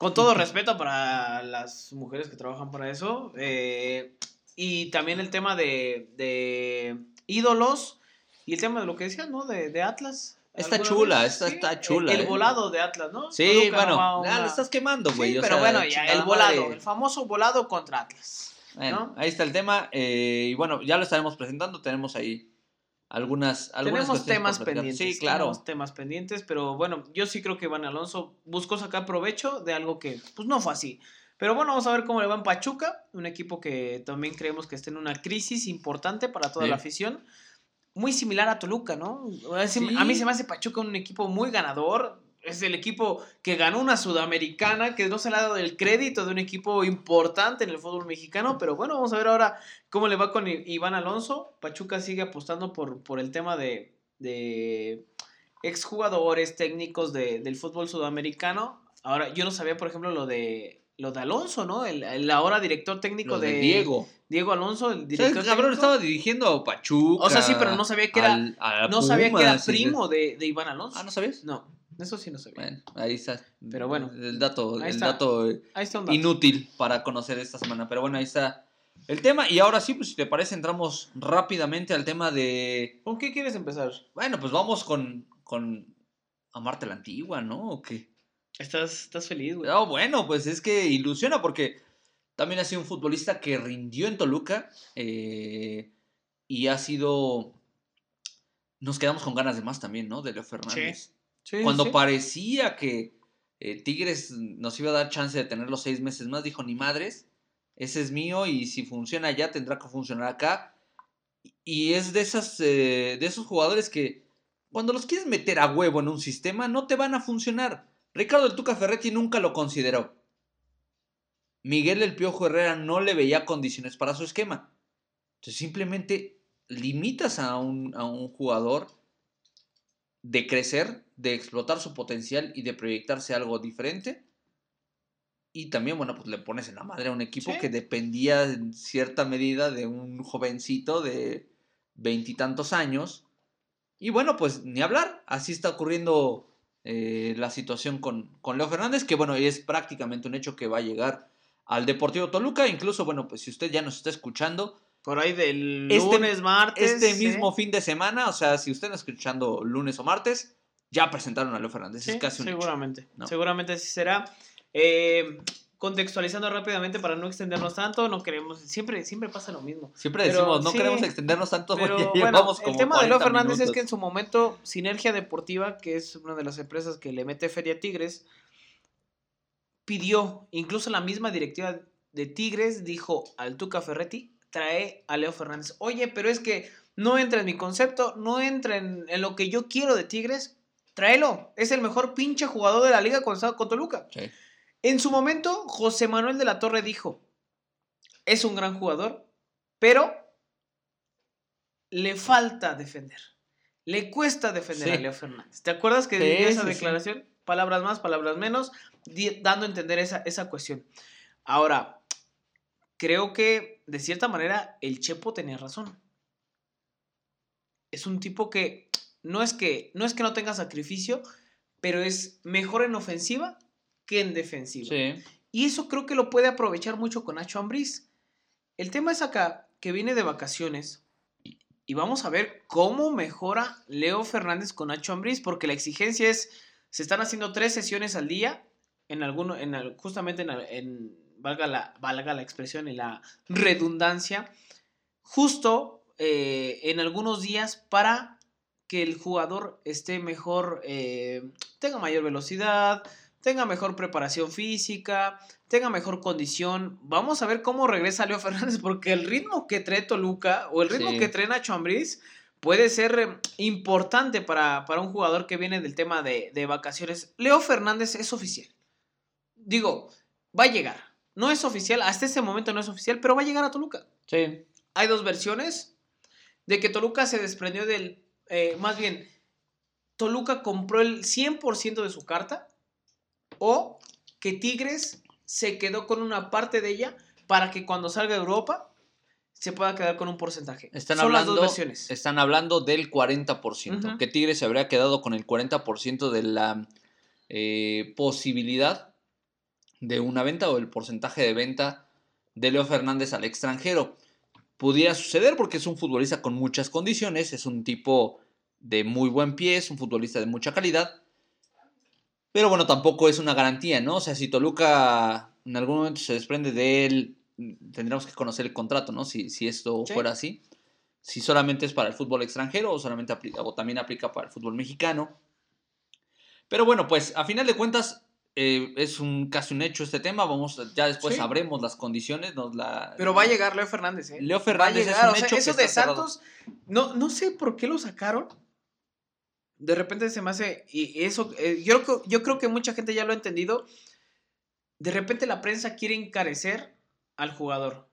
Con todo respeto para las mujeres que trabajan para eso. eh, y también el tema de, de ídolos y el tema de lo que decían, ¿no? De, de Atlas. Está ¿Alguna chula, vez? esta Sí, está chula, El, eh. volado de Atlas, ¿no? Sí, Toluca bueno, una- lo estás quemando, güey. Sí, pero sea, bueno, ya, el volado, madre. el famoso volado contra Atlas. Bueno, ¿no? ahí está el tema. eh, y bueno, ya lo estaremos presentando. Tenemos ahí algunas. algunas Tenemos temas pendientes. Sí, claro. tenemos temas pendientes, pero bueno, yo sí creo que Iván Alonso buscó sacar provecho de algo que pues no fue así. Pero bueno, vamos a ver cómo le va en Pachuca, un equipo que también creemos que está en una crisis importante para toda Sí. la afición. Muy similar a Toluca, ¿no? A Sí. mí se me hace Pachuca un equipo muy ganador. Es el equipo que ganó una sudamericana, que no se le ha dado el crédito de un equipo importante en el fútbol mexicano. Pero bueno, vamos a ver ahora cómo le va con Iván Alonso. Pachuca sigue apostando por, por el tema de, de exjugadores técnicos de- del fútbol sudamericano. Ahora, yo no sabía, por ejemplo, lo de lo de Alonso, ¿no? El, el ahora director técnico de, de, Diego. Diego Alonso, el director el cabrón técnico. estaba dirigiendo a Pachuca. O sea, sí, pero no sabía que era- al- no sabía que era primo de, de Iván Alonso. Ah, ¿no sabías? No. Eso sí no sé. Bueno, ahí está. Pero bueno. El dato, el está. dato inútil para conocer esta semana. Pero bueno, ahí está el tema. Y ahora sí, pues si te parece, entramos rápidamente al tema de. ¿Con qué quieres empezar? Bueno, pues vamos con. con Amarte la Antigua, ¿no? ¿O qué? Estás, estás feliz, güey. No, bueno, pues es que ilusiona porque también ha sido un futbolista que rindió en Toluca eh, y ha sido. Nos quedamos con ganas de más también, ¿no? De Leo Fernández. Sí, Cuando sí. parecía que eh, Tigres nos iba a dar chance de tener los seis meses más, dijo ni madres, ese es mío y si funciona allá tendrá que funcionar acá. Y es de, esas, eh, de esos jugadores que cuando los quieres meter a huevo en un sistema no te van a funcionar. Ricardo el Tuca Ferretti nunca lo consideró. Miguel el Piojo Herrera no le veía condiciones para su esquema. Entonces simplemente limitas a un, a un jugador de crecer, de explotar su potencial y de proyectarse algo diferente. Y también, bueno, pues le pones en la madre a un equipo Sí. que dependía en cierta medida de un jovencito de veintitantos años. Y bueno, pues ni hablar. Así está ocurriendo eh, la situación con, con Leo Fernández, que bueno, es prácticamente un hecho que va a llegar al Deportivo Toluca. Incluso, bueno, pues si usted ya nos está escuchando, Por ahí del Este- lunes, martes. este mismo fin de semana, o sea, si usted está escuchando lunes o martes, ya presentaron a Leo Fernández. Sí, es casi un hecho. seguramente. ¿no? Seguramente así será. Eh, contextualizando rápidamente para no extendernos tanto, no queremos. Siempre, siempre pasa lo mismo. Siempre Pero, decimos, no sí, queremos extendernos tanto, Pero bueno, llevamos el como tema de Leo 40 Fernández es que en su momento Sinergia Deportiva, que es una de las empresas que le mete feria a Tigres, pidió, incluso la misma directiva de Tigres dijo al Tuca Ferretti, trae a Leo Fernández. Oye, pero es que no entra en mi concepto, no entra en, en lo que yo quiero de Tigres, tráelo. Es el mejor pinche jugador de la liga cuando estaba con Toluca. Sí. En su momento, José Manuel de la Torre dijo, es un gran jugador, pero le falta defender. Le cuesta defender Sí. a Leo Fernández. ¿Te acuerdas que Sí, dio esa declaración? Palabras más, palabras menos, dando a entender esa, esa cuestión. Ahora, creo que de cierta manera el Chepo tenía razón. Es un tipo que no es que no, es que no tenga sacrificio, pero es mejor en ofensiva que en defensiva. Sí. Y eso creo que lo puede aprovechar mucho con Nacho Ambriz. El tema es acá que viene de vacaciones y vamos a ver cómo mejora Leo Fernández con Nacho Ambriz, porque la exigencia es, se están haciendo tres sesiones al día, en alguno, en justamente en, en- valga, la, valga la expresión y la redundancia, justo eh, en algunos días para que el jugador esté mejor, eh, tenga mayor velocidad, tenga mejor preparación física, tenga mejor condición. Vamos a ver cómo regresa Leo Fernández, porque el ritmo que trae Toluca o el ritmo Sí. que trae Nacho Ambriz puede ser eh, importante para, para un jugador que viene del tema de, de vacaciones. Leo Fernández es oficial. Digo, va a llegar. No es oficial, hasta este momento no es oficial, pero va a llegar a Toluca Sí. hay dos versiones de que Toluca se desprendió del, eh, más bien, Toluca compró el 100% de su carta o que Tigres se quedó con una parte de ella para que cuando salga a Europa se pueda quedar con un porcentaje. Están Son hablando, las dos versiones. están hablando del 40%, Ujú. que Tigres se habría quedado con el 40% de la eh, posibilidad de una venta o el porcentaje de venta de Leo Fernández al extranjero. Pudiera suceder porque es un futbolista con muchas condiciones, es un tipo de muy buen pie, es un futbolista de mucha calidad, pero bueno, tampoco es una garantía, ¿no? O sea, si Toluca en algún momento se desprende de él, tendríamos que conocer el contrato, ¿no? Si, si esto Sí. fuera así. Si solamente es para el fútbol extranjero o solamente aplica, o también aplica para el fútbol mexicano. Pero bueno, pues a final de cuentas eh, es un casi un hecho este tema. Vamos, ya después Sí. sabremos las condiciones. Nos la, Pero va a llegar Leo Fernández, ¿eh? Leo Va a Fernández es un o sea, hecho que eso de está cerrado. Santos, no, no sé por qué lo sacaron. De repente se me hace, y eso, eh, yo, creo- yo creo que mucha gente ya lo ha entendido. De repente la prensa quiere encarecer al jugador,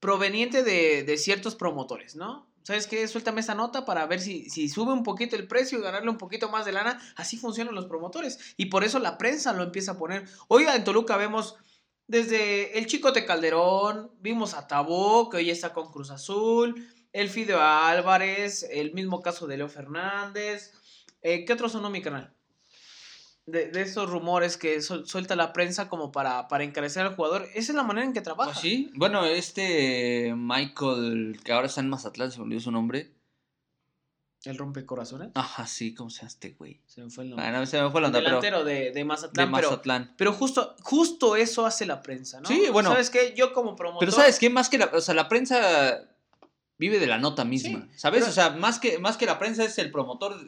proveniente de, de ciertos promotores, ¿no? ¿Sabes qué? Suéltame esa nota para ver si, si sube un poquito el precio y ganarle un poquito más de lana. Así funcionan los promotores. Y por eso la prensa lo empieza a poner. Oiga, en Toluca vemos desde el Chicote Calderón, vimos a Tabó, que hoy está con Cruz Azul, el Fideo Álvarez, el mismo caso de Leo Fernández. Eh, ¿Qué otro sonó mi canal? De, de esos rumores que suel- suelta la prensa como para, para encarecer al jugador. Esa es la manera en que trabaja. Pues sí, bueno, este Michael, que ahora está en Mazatlán, se me olvidó su nombre. El rompecorazones. Ajá, sí, ¿cómo se llama este güey? Se me fue el nombre. Se me fue El pero delantero de, de de Mazatlán, pero, Mazatlán. pero justo, justo eso hace la prensa, ¿no? Sí, bueno. ¿Sabes qué? Yo como promotor... Pero ¿sabes qué? Más que la, o sea, la prensa vive de la nota misma, Sí, ¿sabes? pero- O sea, más que, más que la prensa es el promotor.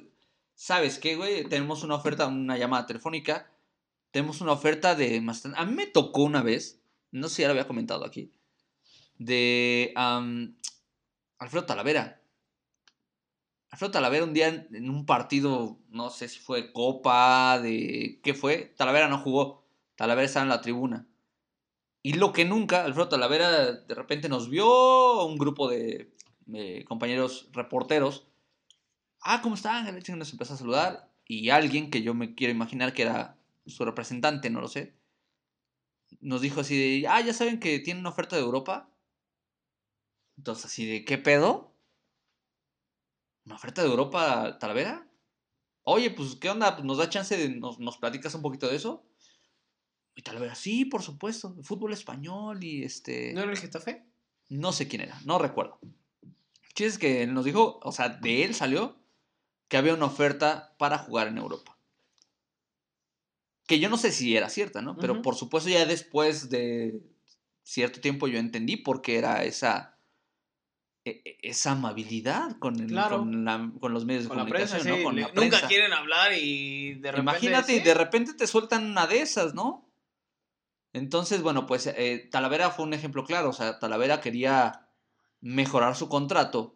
¿Sabes qué, güey? Tenemos una oferta, una llamada telefónica. Tenemos una oferta de. A mí me tocó una vez, no sé si ya lo había comentado aquí, de Alfredo Talavera. Alfredo Talavera un día en, un partido, no sé si fue Copa, de... ¿Qué fue? Talavera no jugó. Talavera estaba en la tribuna. Y lo que nunca, Alfredo Talavera de repente nos vio un grupo de compañeros reporteros. Ah, ¿cómo están? Nos empezó a saludar. Y alguien que yo me quiero imaginar que era su representante, no lo sé, nos dijo así de, ah, ya saben que tienen una oferta de Europa. Entonces, así de, ¿qué pedo? ¿Una oferta de Europa, Talavera? Oye, pues, ¿qué onda? Pues, ¿Nos da chance de, nos, nos platicas un poquito de eso? Y Talavera, sí, por supuesto, fútbol español y este... ¿No era el Getafe? No sé quién era, no recuerdo. El chiste es que nos dijo, o sea, de él salió que había una oferta para jugar en Europa. Que yo no sé si era cierta, ¿no? Pero por supuesto ya después de cierto tiempo yo entendí por qué era esa, e- e- esa amabilidad con, el- Claro. con, la- con los medios de prensa, comunicación, sí. ¿no? Con le- la Nunca prensa. quieren hablar y de repente... Imagínate, sí. y de repente te sueltan una de esas, ¿no? Entonces, bueno, pues eh, Talavera fue un ejemplo claro. O sea, Talavera quería mejorar su contrato,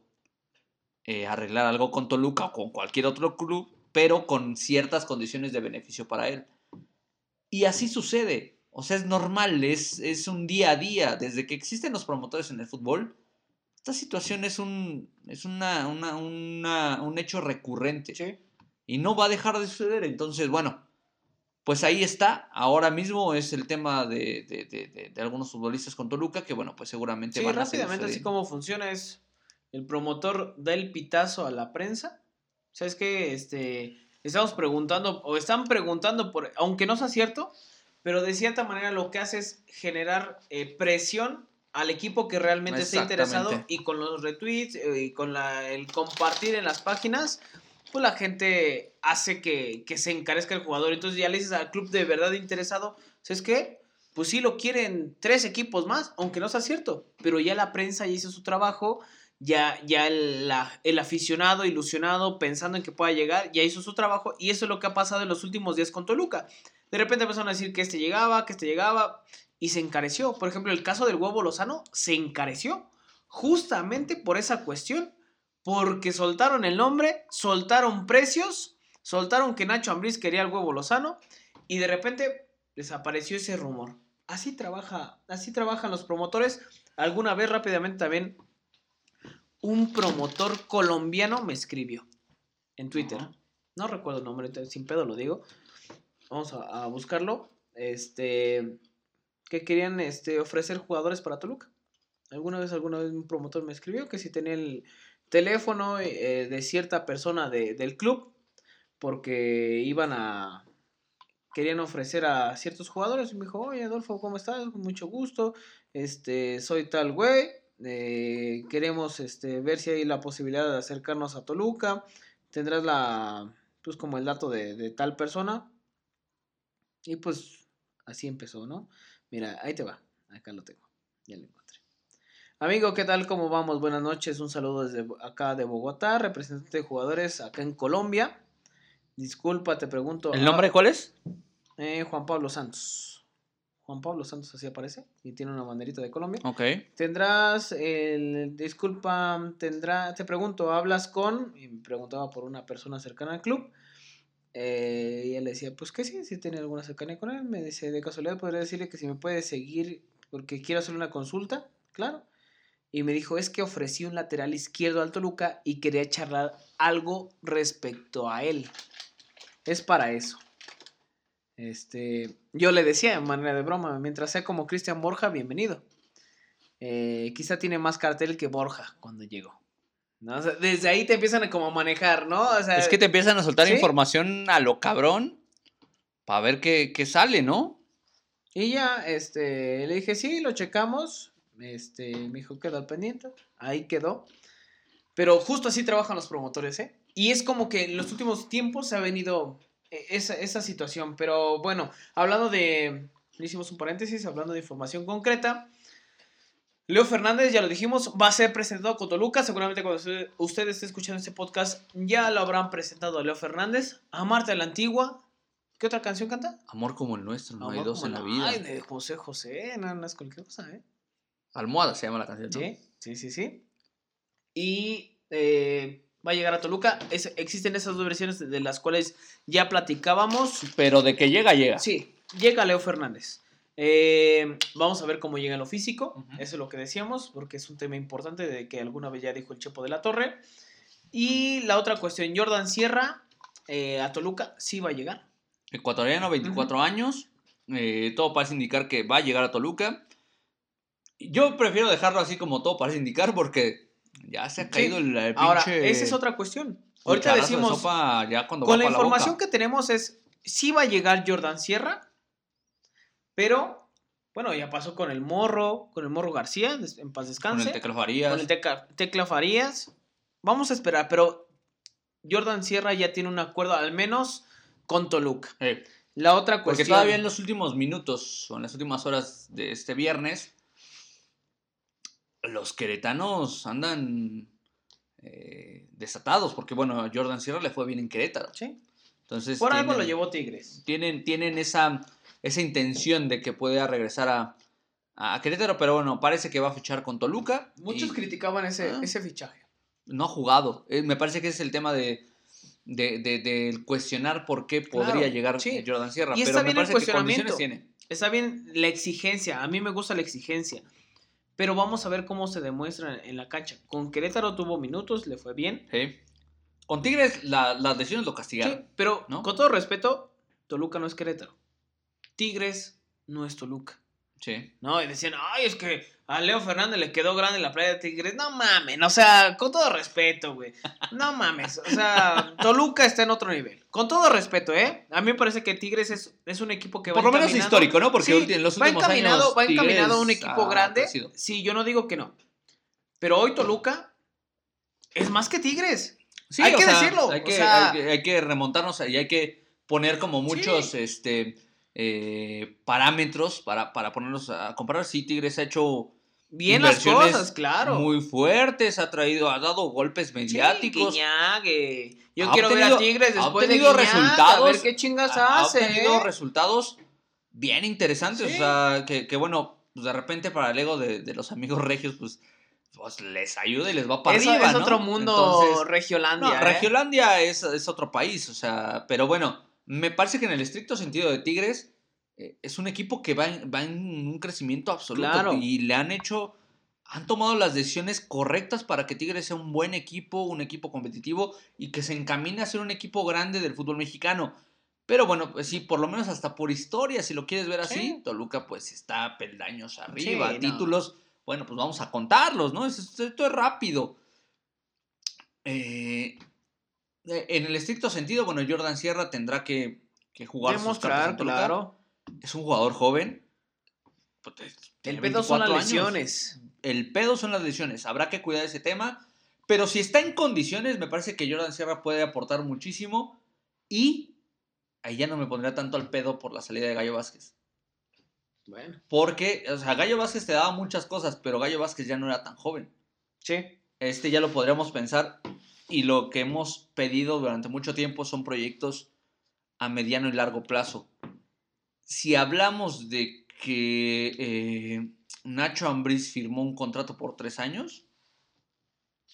eh, arreglar algo con Toluca o con cualquier otro club, pero con ciertas condiciones de beneficio para él. Y así sucede. O sea, es normal, es, es un día a día. Desde que existen los promotores en el fútbol, esta situación es un, es una, una- una- un hecho recurrente Sí. y no va a dejar de suceder. Entonces, bueno, pues ahí está. Ahora mismo es el tema de, de- de- de- algunos futbolistas con Toluca que, bueno, pues seguramente Sí, van a rápidamente, así como funciona es el promotor da el pitazo a la prensa. ¿Sabes qué? Este, estamos preguntando, o están preguntando, por, aunque no sea cierto, pero de cierta manera lo que hace es generar eh, presión al equipo que realmente está interesado y con los retweets eh, y con la- el compartir en las páginas, pues la gente hace que, que se encarezca el jugador. Entonces ya le dices al club de verdad interesado, ¿sabes qué? Pues sí lo quieren tres equipos más, aunque no sea cierto, pero ya la prensa ya hizo su trabajo, ya, ya el, aficionado ilusionado pensando en que pueda llegar, ya hizo su trabajo y eso es lo que ha pasado en los últimos días con Toluca. De repente empezaron a decir que este llegaba, que este llegaba y se encareció. Por ejemplo, el caso del huevo Lozano se encareció justamente por esa cuestión, porque soltaron el nombre, soltaron precios, soltaron que Nacho Ambriz quería el huevo Lozano y de repente desapareció ese rumor. Así trabaja, así trabajan los promotores. Alguna vez rápidamente también un promotor colombiano me escribió en Twitter. No recuerdo el nombre, entonces, sin pedo lo digo. Vamos a, a buscarlo. Este que querían este, ofrecer jugadores para Toluca. Alguna vez, alguna vez un promotor me escribió que si tenía el teléfono eh, de cierta persona de- del club, porque iban a, querían ofrecer a ciertos jugadores. Y me dijo, oye Adolfo, ¿cómo estás? Con mucho gusto. Este, soy tal güey. Eh, queremos este, ver si hay la posibilidad de acercarnos a Toluca. Tendrás la, pues como el dato de, de tal persona. Y pues así empezó, ¿no? Mira, ahí te va. Acá lo tengo. Ya lo encontré. Amigo, ¿qué tal? ¿Cómo vamos? Buenas noches. Un saludo desde acá de Bogotá, representante de jugadores acá en Colombia. Disculpa, te pregunto. ¿El nombre cuál es? eh, Juan Pablo Santos. Juan Pablo Santos así aparece y tiene una banderita de Colombia. Ok. Tendrás el disculpa, tendrá, te pregunto, hablas con y me preguntaba por una persona cercana al club. Eh, y él decía, pues que sí, si tiene alguna cercanía con él. Me dice, de casualidad podría decirle que si me puede seguir porque quiero hacerle una consulta, claro. Y me dijo, es que ofrecí un lateral izquierdo al Toluca y quería charlar algo respecto a él. Es para eso. Este, yo le decía en manera de broma, mientras sea como Cristian Borja, bienvenido. Eh, quizá tiene más cartel que Borja cuando llegó. ¿no? O sea, desde ahí te empiezan a como manejar, ¿no? O sea, Es que te empiezan a soltar ¿sí? información a lo cabrón para ver qué, qué sale, ¿no? Y ya, este, le dije, sí, lo checamos. Este, me dijo, quedó al pendiente. Ahí quedó. Pero justo así trabajan los promotores, ¿eh? Y es como que en los últimos tiempos se ha venido esa, esa situación. Pero bueno, hablando de. Le hicimos un paréntesis, hablando de información concreta. Leo Fernández, ya lo dijimos, va a ser presentado con Toluca. Seguramente cuando usted, usted esté escuchando este podcast ya lo habrán presentado a Leo Fernández. A Marta la Antigua. ¿Qué otra canción canta? Amor como el nuestro, no hay dos en la la- vida. Ay, de José José, no, no es cualquier cosa, ¿eh? Almohada se llama la canción. ¿no? Sí, sí, sí, sí. Y eh, va a llegar a Toluca. Es- existen esas dos versiones de- las cuales ya platicábamos. Pero de que llega, llega. Sí, llega Leo Fernández. Eh, vamos a ver cómo llega lo físico. Eso es lo que decíamos, porque es un tema importante de que alguna vez ya dijo el Chepo de la Torre. Y la otra cuestión, Jordan Sierra eh, a Toluca sí va a llegar. Ecuatoriano, 24 años. eh, todo parece indicar que va a llegar a Toluca. Yo prefiero dejarlo así como todo parece indicar porque ya se ha Sí. caído el, el Ahora, pinche esa es otra cuestión. Ahorita de decimos, sopa ya cuando con la información que tenemos es, sí va a llegar Jordan Sierra, pero, bueno, ya pasó con el Morro, con el Morro García, en paz Con descanse. el Tecla Farías. con el Tecla Farías. Vamos a esperar, pero Jordan Sierra ya tiene un acuerdo al menos con Toluca. La otra porque cuestión... todavía en los últimos minutos o en las últimas horas de este viernes, los queretanos andan eh, desatados. Porque, bueno, Jordan Sierra le fue bien en Querétaro. Sí, Entonces, por algo lo llevó Tigres. tienen, tienen esa, esa intención de que pueda regresar a, a Querétaro, pero bueno, parece que va a fichar con Toluca. Muchos y criticaban ese, Ah. ese fichaje. No ha jugado. Eh, me parece que es el tema de, de, de- de cuestionar por qué podría Claro, llegar sí. Jordan Sierra. Y pero está me bien el parece que condiciones cuestionamiento. tiene. Está bien la exigencia, a mí me gusta la exigencia. Pero vamos a ver cómo se demuestra en la cancha. Con Querétaro tuvo minutos, le fue bien. Sí. Con Tigres la- las lesiones lo Sí, castigaron. pero ¿no? con todo respeto, Toluca no es Querétaro. Tigres no es Toluca. Sí. No, y decían, ay, es que a Leo Fernández le quedó grande la playa de Tigres. No mames, o sea, con todo respeto, güey. No mames, o sea, Toluca está en otro nivel. Con todo respeto, ¿eh? A mí me parece que Tigres es, es un equipo que va Por lo menos encaminado- histórico, ¿no? Porque Sí, en los va últimos encaminado, años va encaminado a un equipo grande. crecido. Sí, yo no digo que no. Pero hoy Toluca es más que Tigres. Sí, Hay que sea, decirlo, Hay o que, sea- hay que- hay que remontarnos y hay que poner como muchos Sí. este, eh, parámetros para, para ponernos a comparar. Sí, Tigres ha hecho Bien las cosas, claro. muy fuertes, ha traído, ha dado golpes Sí, mediáticos. Guiñac, eh. Yo Ha quiero ver a obtenido- Tigres ha después de obtenido Guiñac, resultados, a ver qué chingas ha, ha hace. obtenido ¿eh? resultados bien interesantes. Sí. O sea, que, que bueno, pues de repente para el ego de, de los amigos regios, pues, pues les ayuda y les va para Eso arriba. es ¿no? otro mundo, Entonces, Regiolandia. no, ¿eh? Regiolandia es, es otro país, o sea, pero bueno, me parece que en el estricto sentido de Tigres es un equipo que va en, va en un crecimiento absoluto Claro. y le han hecho, han tomado las decisiones correctas para que Tigres sea un buen equipo, un equipo competitivo y que se encamine a ser un equipo grande del fútbol mexicano. Pero bueno, pues sí, por lo menos hasta por historia, si lo quieres ver así, Sí. Toluca pues está peldaños arriba, Sí, no. títulos, bueno, pues vamos a contarlos, ¿no? Esto, esto es rápido. Eh, eh, en el estricto sentido, bueno, Jordan Sierra tendrá que, que jugar sus cartas Demostrar, en Toluca. claro. Es un jugador joven. pues, El pedo son las 24 años. lesiones. El pedo son las lesiones. Habrá que cuidar ese tema. Pero si está en condiciones, me parece que Jordan Sierra puede aportar muchísimo. Y ahí ya no me pondría tanto al pedo por la salida de Gallo Vázquez. Bueno, Porque, o sea, Gallo Vázquez te daba muchas cosas, pero Gallo Vázquez ya no era tan joven. sí. Este ya lo podríamos pensar. Y lo que hemos pedido durante mucho tiempo son proyectos a mediano y largo plazo. Si hablamos de que eh, Nacho Ambriz firmó un contrato por tres años,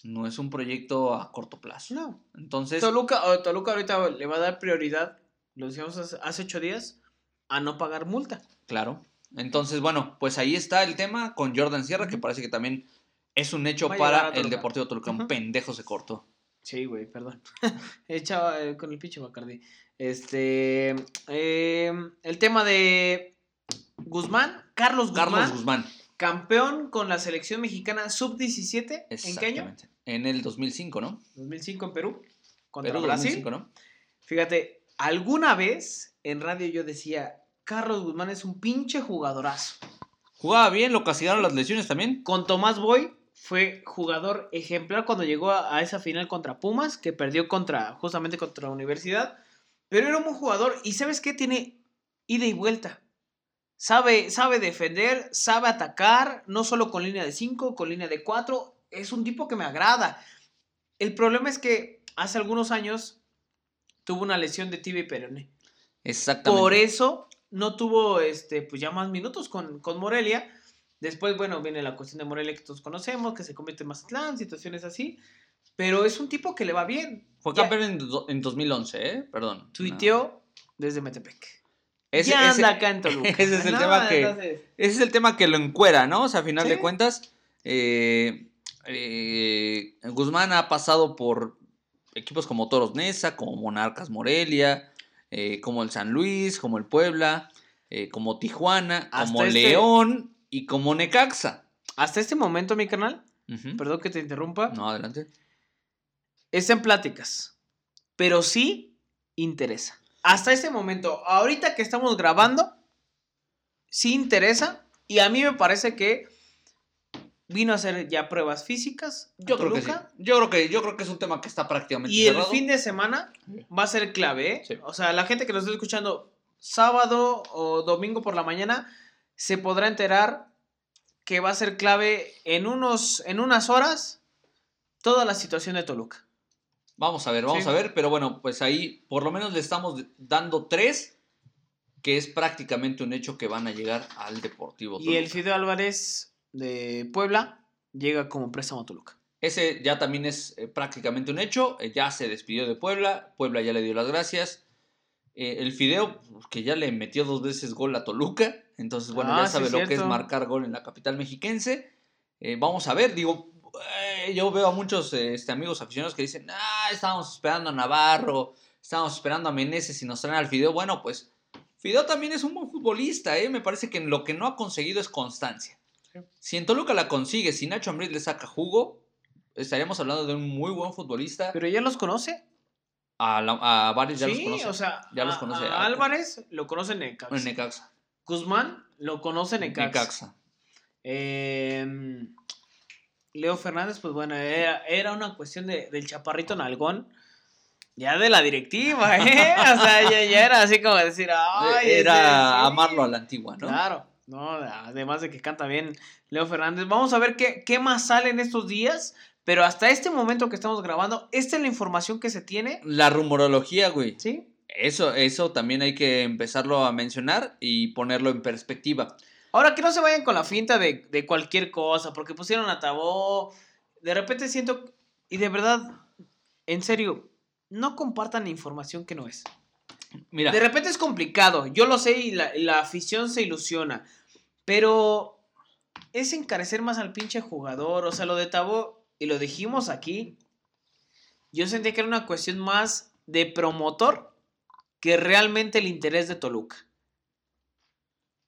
no es un proyecto a corto plazo. No. Entonces, Toluca, Toluca ahorita le va a dar prioridad, lo decíamos hace, hace ocho días, a no pagar multa. claro. Entonces, bueno, pues ahí está el tema con Jordan Sierra, que parece que también es un hecho para el. Deportivo Toluca. Un pendejo se cortó. Sí, güey, perdón. Echaba eh, con el pinche Bacardi. Este. eh, el tema de Guzmán, Carlos Guzmán, Carlos Guzmán. campeón con la selección mexicana sub-17. ¿En qué año? Exactamente. En el 2005, ¿no? 2005 en Perú. Contra Perú Brasil. 2005, ¿no? Fíjate, alguna vez en radio yo decía, Carlos Guzmán es un pinche jugadorazo. Jugaba bien, lo castigaron las lesiones también. Con Tomás Boy fue jugador ejemplar cuando llegó a, a esa final contra Pumas, que perdió contra, justamente contra la Universidad. Pero era un buen jugador y ¿sabes qué? Tiene ida y vuelta. Sabe, sabe defender, sabe atacar, no solo con línea de 5, con línea de 4. Es un tipo que me agrada. El problema es que hace algunos años tuvo una lesión de tibia y peroné. Exactamente. Por eso no tuvo este, pues ya más minutos con, con Morelia. Después, bueno, viene la cuestión de Morelia que todos conocemos, que se convierte en Mazatlán, situaciones así. Pero es un tipo que le va bien. Fue Ya campeón en, en 2011, ¿eh? Perdón. Tuiteó desde Metepec. Ese, ya ese- anda acá en Toluca. ese es el No, tema que- entonces, ese es el tema que lo encuera, ¿no? O sea, a final Sí. de cuentas, eh, eh, Guzmán ha pasado por equipos como Toros Neza, como Monarcas Morelia, eh, como el San Luis, como el Puebla, como Tijuana, Hasta como este- León y como Necaxa. Hasta este momento, mi canal, Ujú. perdón que te interrumpa, No, adelante. está en pláticas. Pero sí interesa. Hasta este momento, ahorita que estamos grabando, sí interesa. Y a mí me parece que vino a hacer ya pruebas físicas. Yo creo que sí. Yo creo que, yo creo que es un tema que está prácticamente Y el fin de semana va a ser clave, ¿eh? Sí. O sea, la gente que nos está escuchando sábado o domingo por la mañana se podrá enterar que va a ser clave en, unos, en unas horas toda la situación de Toluca. Vamos a ver, vamos Sí. a ver, pero bueno, pues ahí por lo menos le estamos dando tres, que es prácticamente un hecho que van a llegar al Deportivo. Y el Toluca. Fideo Álvarez de Puebla llega como préstamo a Toluca. Ese ya también es eh, prácticamente un hecho, eh, ya se despidió de Puebla, Puebla ya le dio las gracias. Eh, el Fideo, pues, que ya le metió dos veces gol a Toluca, entonces bueno, Ah, ya sí, sabe lo que es marcar gol en la capital mexiquense. Eh, vamos a ver, digo, eh, yo veo a muchos este, amigos aficionados que dicen, ah, estábamos esperando a Navarro, estábamos esperando a Meneses y nos traen al Fideo. Bueno, pues Fideo también es un buen futbolista, ¿eh? me parece que lo que no ha conseguido es constancia. Sí. Si en Toluca la consigue, si Nacho Ambriz le saca jugo, estaríamos hablando de un muy buen futbolista. Pero ya los conoce. A, la- a varios ya los sí, conoce. o sea, Ya los conoce. a Ah, Álvarez lo conoce Necaxa. en Necaxa. Guzmán lo conoce Necaxa. Necaxa. Eh, Leo Fernández, pues bueno, era, era una cuestión de- del chaparrito nalgón. Ya de la directiva, ¿eh? O sea, ya, ya era así como decir, ay, Era ese sí". amarlo a la antigua, ¿no? Claro, no, además de que canta bien Leo Fernández. Vamos a ver qué, qué más sale en estos días. Pero hasta este momento que estamos grabando, esta es la información que se tiene. La rumorología, güey. ¿Sí? Eso, eso también hay que empezarlo a mencionar y ponerlo en perspectiva. Ahora que no se vayan con la finta de, de cualquier cosa, porque pusieron a Tabó. De repente siento, y de verdad, en serio, no compartan información que no es. Mira, De repente es complicado, yo lo sé y la, la afición se ilusiona, pero es encarecer más al pinche jugador. O sea, lo de Tabó, y lo dijimos aquí, yo sentía que era una cuestión más de promotor que realmente el interés de Toluca.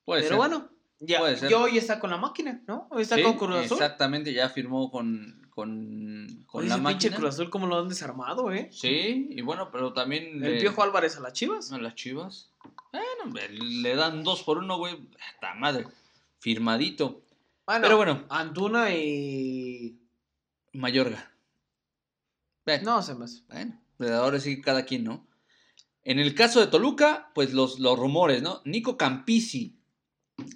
puede pero ser. bueno, ya, Puede ser. hoy está con la máquina, ¿no? Hoy está Sí, con Cruz Azul. Exactamente, ya firmó con, con, con Oye, la ese pinche máquina. Cruz Azul, ¿cómo lo han desarmado, eh? Sí, y bueno, pero también... El le- Piojo Álvarez a las Chivas. A las chivas. Bueno, le dan dos por uno, güey. ¡Ta madre! Firmadito. Bueno, Pero bueno. Antuna y. Mayorga. No, se me hace. bueno, pues ahora sí cada quien, ¿no? En el caso de Toluca, pues los, los rumores, ¿no? Nico Campisi,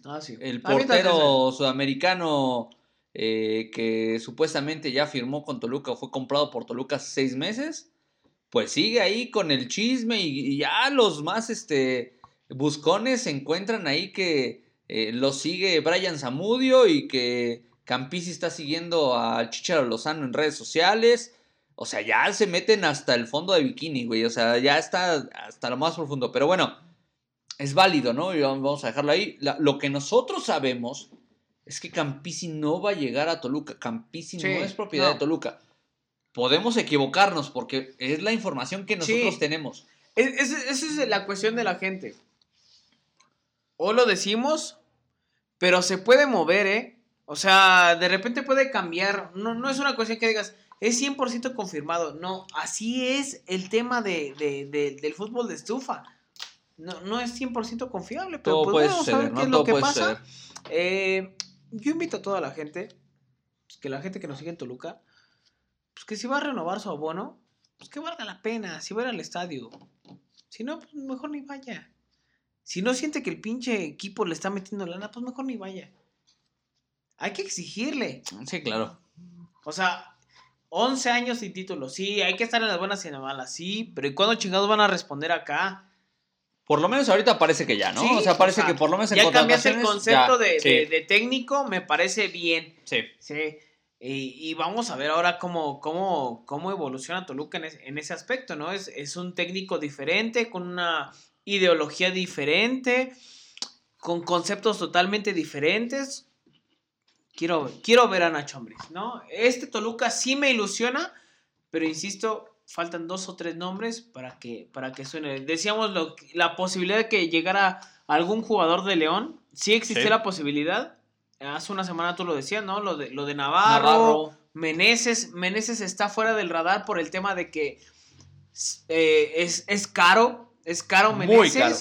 Ah, sí. el portero sudamericano eh, que supuestamente ya firmó con Toluca o fue comprado por Toluca hace seis meses, pues sigue ahí con el chisme y, y ya los más este, buscones se encuentran ahí que eh, lo sigue Brian Zamudio y que Campisi está siguiendo al Chicharo Lozano en redes sociales. O sea, ya se meten hasta el fondo de bikini, güey. O sea, ya está hasta lo más profundo. Pero bueno, es válido, ¿no? Y vamos a dejarlo ahí. La- lo que nosotros sabemos es que Campisi no va a llegar a Toluca. Campisi Sí, no es propiedad no. de Toluca. Podemos equivocarnos porque es la información que nosotros Sí. tenemos. Es- es- Esa es la cuestión de la gente. O lo decimos, pero se puede mover, ¿eh? O sea, de repente puede cambiar. No, no es una cuestión que digas, es 100% confirmado. No, así es el tema de, del fútbol de estufa. No, no es 100% confiable, pero pues vamos a ver qué es lo que pasa. Eh, yo invito a toda la gente, pues, que la gente que nos sigue en Toluca, pues que si va a renovar su abono, pues que valga la pena, si va al estadio. Si no, pues mejor ni vaya. Si no siente que el pinche equipo le está metiendo lana, pues mejor ni vaya. Hay que exigirle. Sí, claro. O sea, 11 años sin título, sí, hay que estar en las buenas y en las malas, sí, pero ¿y cuándo chingados van a responder acá? Por lo menos ahorita parece que ya, ¿no? o sea, parece que por lo menos en Ya cambiaste el concepto de, técnico, me parece bien. Sí. Sí. Y, vamos a ver ahora cómo, cómo, cómo evoluciona Toluca en, ese aspecto, ¿no? Es, es un técnico diferente, con una ideología diferente, con conceptos totalmente diferentes. Quiero, quiero ver a Nacho Ambriz, ¿no? Este Toluca sí me ilusiona, pero insisto, faltan dos o tres nombres para que, para que suene. Decíamos lo, la posibilidad de que llegara algún jugador de León. Sí existe la posibilidad. Hace una semana tú lo decías, ¿no? Lo de, lo de Navarro, Meneses. Meneses está fuera del radar por el tema de que eh, es, es, caro. Es caro Meneses. Muy caro.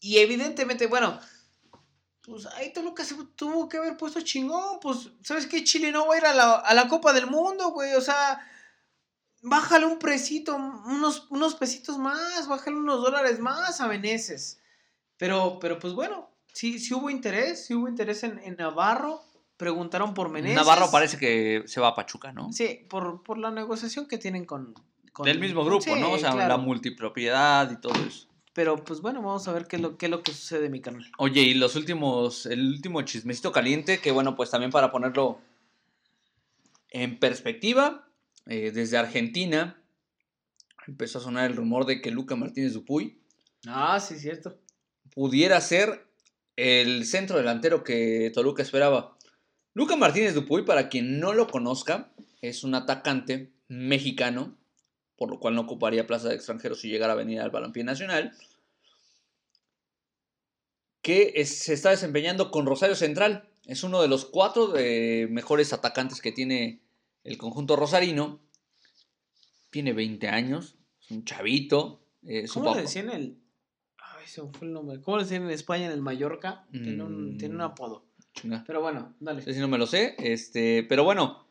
Y evidentemente, bueno, pues ahí Toluca se tuvo que haber puesto chingón. Pues, ¿sabes qué? Chile no va a ir a la, a la Copa del Mundo, güey. O sea bájale un presito, unos, unos pesitos más, bájale unos dólares más a Veneces. Pero, pero pues bueno, sí, sí hubo interés, sí hubo interés en, Navarro. Preguntaron por Meneses. Navarro parece que se va a Pachuca, ¿no? Sí, por, por la negociación que tienen con... Del mismo grupo, ¿no? O sea, la multipropiedad y todo eso. Pero pues bueno, vamos a ver qué es lo, qué es lo que sucede en mi canal. Oye, y los últimos, el último chismecito caliente, que bueno, pues también para ponerlo en perspectiva, eh, desde Argentina empezó a sonar el rumor de que Luca Martínez Dupuy. Ah, sí, cierto. Pudiera ser el centro delantero que Toluca esperaba. Luca Martínez Dupuy, para quien no lo conozca, es un atacante mexicano, por lo cual no ocuparía plaza de extranjero si llegara a venir al Balompié Nacional, que se está desempeñando con Rosario Central. Es uno de los cuatro de mejores atacantes que tiene el conjunto rosarino tiene 20 años, es un chavito. Eh, ¿Cómo le decían el.? Ay, se fue el nombre. ¿Cómo le decían en España, en el Mallorca? Tiene, un, tiene un mm, apodo. Pero bueno, dale. si no me lo sé. Este, pero bueno,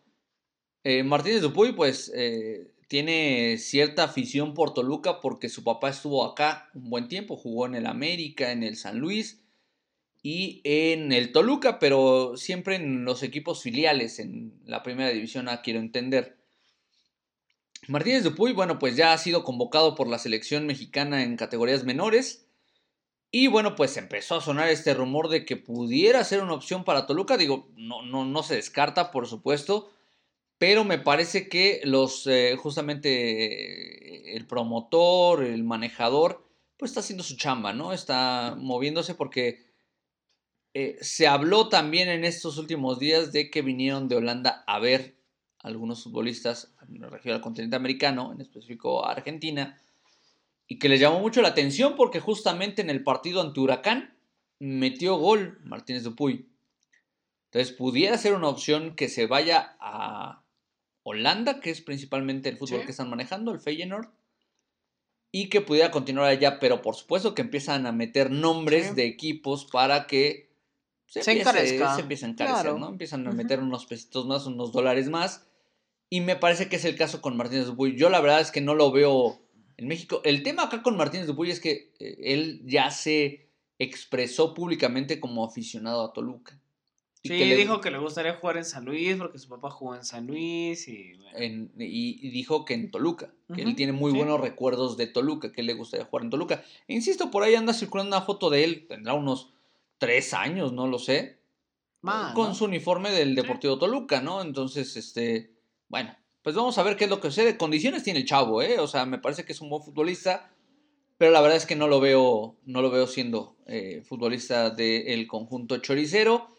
eh, Martínez Dupuy, pues. Eh, tiene cierta afición por Toluca porque su papá estuvo acá un buen tiempo, jugó en el América, en el San Luis y en el Toluca, pero siempre en los equipos filiales, en la primera división A, quiero entender. Martínez Dupuy, bueno, pues ya ha sido convocado por la selección mexicana en categorías menores. Y bueno, pues empezó a sonar este rumor de que pudiera ser una opción para Toluca. Digo, no, no, no se descarta, por supuesto. Pero me parece que los, eh, justamente el promotor, el manejador, pues está haciendo su chamba, ¿no? Está moviéndose porque eh, se habló también en estos últimos días de que vinieron de Holanda a ver algunos futbolistas en la región del continente americano, en específico a Argentina, y que les llamó mucho la atención porque justamente en el partido ante Huracán metió gol Martínez Dupuy. Entonces pudiera ser una opción que se vaya a Holanda, que es principalmente el fútbol que están manejando, el Feyenoord, y que pudiera continuar allá, pero por supuesto que empiezan a meter nombres de equipos para que se, se, encarezca. se empieza a encarecer, ¿no? Empiezan a meter unos pesitos más, unos dólares más. Y me parece que es el caso con Martínez Dupuy. Yo la verdad es que no lo veo en México. El tema acá con Martínez Dupuy es que eh, él ya se expresó públicamente como aficionado a Toluca. Y sí, que dijo que le gustaría jugar en San Luis porque su papá jugó en San Luis y, y, dijo que en Toluca, que él tiene muy buenos recuerdos de Toluca, que le gustaría jugar en Toluca. E insisto, por ahí anda circulando una foto de él, tendrá unos tres años, no lo sé. con su uniforme del Deportivo Toluca, ¿no? Entonces, este, bueno, pues vamos a ver qué es lo que sucede. Condiciones tiene el chavo, ¿eh? O sea, me parece que es un buen futbolista, pero la verdad es que no lo veo, no lo veo siendo eh, futbolista del conjunto choricero.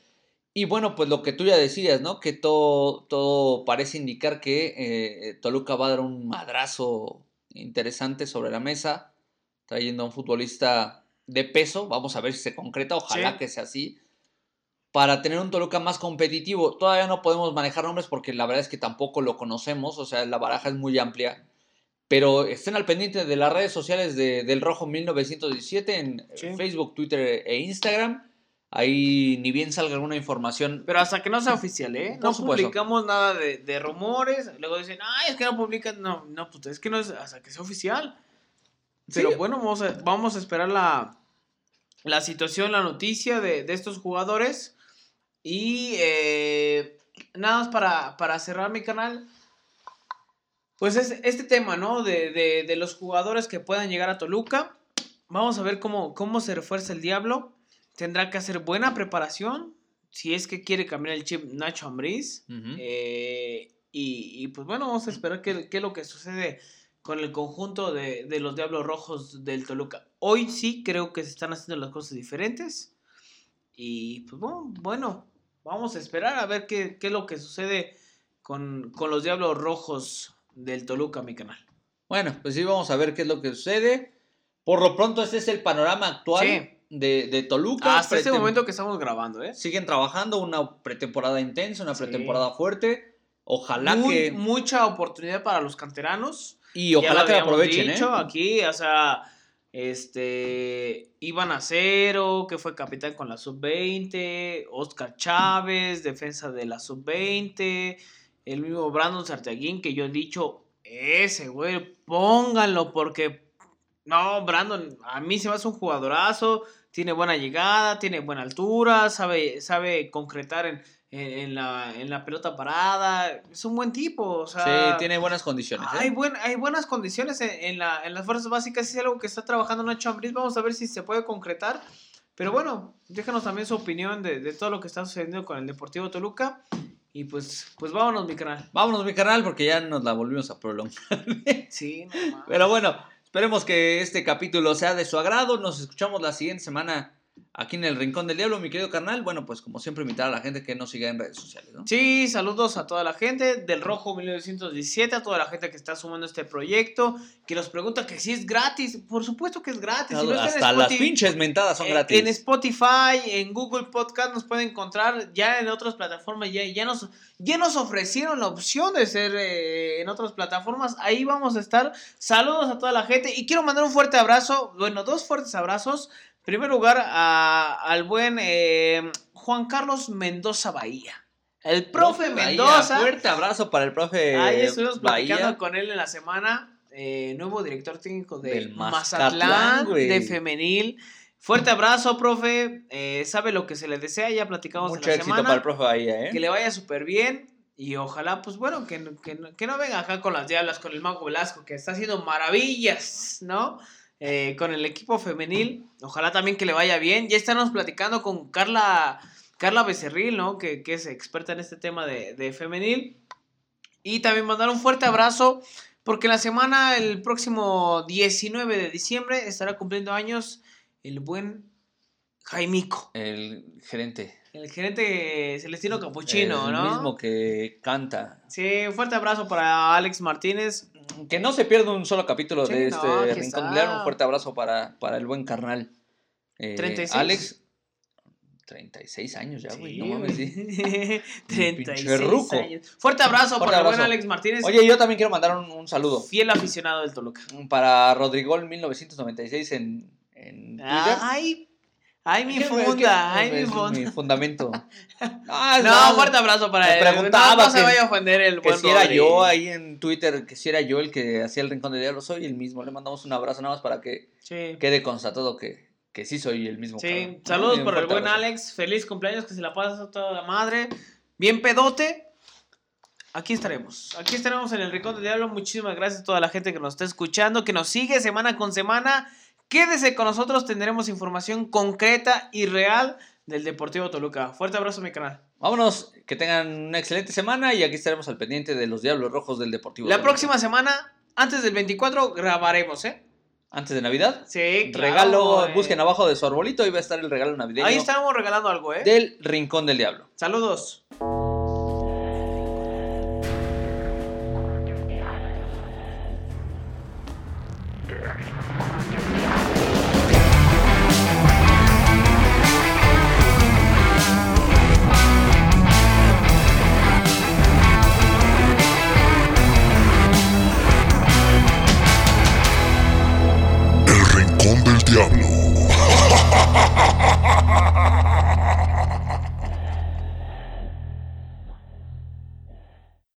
Y bueno, pues lo que tú ya decías, ¿no? Que todo, todo parece indicar que eh, Toluca va a dar un madrazo interesante sobre la mesa, trayendo a un futbolista de peso. Vamos a ver si se concreta. Ojalá que sea así. para tener un Toluca más competitivo. Todavía no podemos manejar nombres porque la verdad es que tampoco lo conocemos, o sea, la baraja es muy amplia. Pero estén al pendiente de las redes sociales de, del Rojo 1917 en Sí. Facebook, Twitter e Instagram. Ahí ni bien salga alguna información. Pero hasta que no sea oficial, ¿eh? No supuesto. publicamos nada de, de rumores. Luego dicen, ay, es que no publican. No, no, pues es que no es hasta que sea oficial. Pero Sí. bueno, vamos a, vamos a esperar la, la situación, la noticia de, de estos jugadores. Y eh, nada más para, para cerrar mi canal. Pues es este tema, ¿no? De, de, de los jugadores que puedan llegar a Toluca. Vamos a ver cómo, cómo se refuerza el Diablo. Tendrá que hacer buena preparación. Si es que quiere cambiar el chip Nacho Ambriz. Eh, y, y, pues bueno, vamos a esperar qué, qué es lo que sucede con el conjunto de, de los Diablos Rojos del Toluca. Hoy sí creo que se están haciendo las cosas diferentes. Y pues bueno, bueno vamos a esperar a ver qué, qué es lo que sucede con, con los Diablos Rojos del Toluca, mi canal. Bueno, pues sí, vamos a ver qué es lo que sucede. Por lo pronto, este es el panorama actual Sí. De, de Toluca. Hasta este Pretem- momento que estamos grabando, ¿eh? Siguen trabajando una pretemporada intensa, una Sí. pretemporada fuerte. Ojalá Muy- que. Mucha oportunidad para los canteranos. Y ojalá que la aprovechen, dicho ¿eh? aquí, o sea, este, Iván Acero, que fue capitán con la sub-20, Oscar Chávez, defensa de la sub-20, el mismo Brandon Sarteaguín, que yo he dicho, ese güey, pónganlo, porque, no, Brandon, a mí se me hace un jugadorazo, tiene buena llegada, tiene buena altura, sabe, sabe concretar en, en, la, en la pelota parada, es un buen tipo, o sea... Sí, tiene buenas condiciones. ¿eh? Hay, buen, hay buenas condiciones en, en la, en las fuerzas básicas. Es algo que está trabajando Nacho Ambriz. Vamos a ver si se puede concretar. Pero bueno, déjanos también su opinión de, de todo lo que está sucediendo con el Deportivo Toluca. Y pues, pues vámonos, mi canal. Vámonos, mi canal, porque ya nos la volvimos a prolongar. Sí, no. Pero bueno, esperemos que este capítulo sea de su agrado. Nos escuchamos la siguiente semana aquí en el Rincón del Diablo, mi querido carnal. Bueno, pues como siempre, invitar a la gente que nos siga en redes sociales, ¿no? Sí, saludos a toda la gente del Rojo 1917, a toda la gente que está sumando este proyecto, que nos pregunta que si es gratis. Por supuesto que es gratis. Si no Hasta las pinches mentadas son Eh, gratis. En Spotify, en Google Podcast nos pueden encontrar, ya en otras plataformas, ya, ya, nos, ya nos ofrecieron la opción de ser eh, en otras plataformas, ahí vamos a estar. Saludos a toda la gente y quiero mandar un fuerte abrazo, bueno, dos fuertes abrazos. Primer lugar, a- al buen eh, Juan Carlos Mendoza Bahía. El profe Bahía, Mendoza. Fuerte abrazo para el profe Ahí estuvimos platicando Bahía. con él en la semana. eh, nuevo director técnico de Del Mazatlán, de femenil. Fuerte abrazo, profe. eh, sabe lo que se le desea. Ya platicamos Mucho en la éxito semana. para el profe Bahía, ¿eh? Que le vaya súper bien. Y ojalá, pues bueno, que, no- que, no- que no venga acá con las diablas, con el Mago Velasco, que está haciendo maravillas, ¿no? Eh, con el equipo femenil. Ojalá también que le vaya bien. Ya estamos platicando con Carla, Carla Becerril, ¿no? Que, que es experta en este tema de, de femenil. Y también mandar un fuerte abrazo, porque la semana, el próximo 19 de diciembre, estará cumpliendo años el buen Jaimico, El gerente. el gerente Celestino Capuchino, el ¿no? mismo que canta. Sí, un fuerte abrazo para Alex Martínez. Que no se pierda un solo capítulo Sí, de este Rincón Diablo. Un fuerte abrazo para, para el buen carnal. Eh, 36. Alex, 36 años ya, güey. no mames, sí. 36 Pinche ruco. años. Fuerte abrazo Fuerte para el buen. Alex Martínez. Oye, yo también quiero mandar un, un saludo Fiel aficionado del Toluca. para Rodrigol 1996 en, en Twitter. Ay, ay, mi funda, ay, mi funda. fundamento. Ah, No, fuerte abrazo para él. preguntaba no, no se que- vaya a ofender el Que buen si era yo ahí en Twitter, que si era yo el que hacía el Rincón del Diablo, soy el mismo. Le mandamos un abrazo nada más para que Sí. quede constatado que, que sí soy el mismo. Sí, cabrón. saludos por el buen abrazo. Alex. Feliz cumpleaños, que se la pasa toda la madre. Bien pedote. Aquí estaremos. Aquí estaremos en el Rincón del Diablo. Muchísimas gracias a toda la gente que nos está escuchando, que nos sigue semana con semana. Quédese con nosotros, tendremos información concreta y real del Deportivo Toluca. Fuerte abrazo a mi canal. Vámonos, que tengan una excelente semana y aquí estaremos al pendiente de los Diablos Rojos del Deportivo. La Toluca. próxima semana, antes del 24, grabaremos, ¿eh? Antes de Navidad, Sí, claro, regalo, eh. busquen abajo de su arbolito, ahí va a estar el regalo navideño Ahí estábamos regalando algo, ¿eh? del Rincón del Diablo. Saludos. Diablo.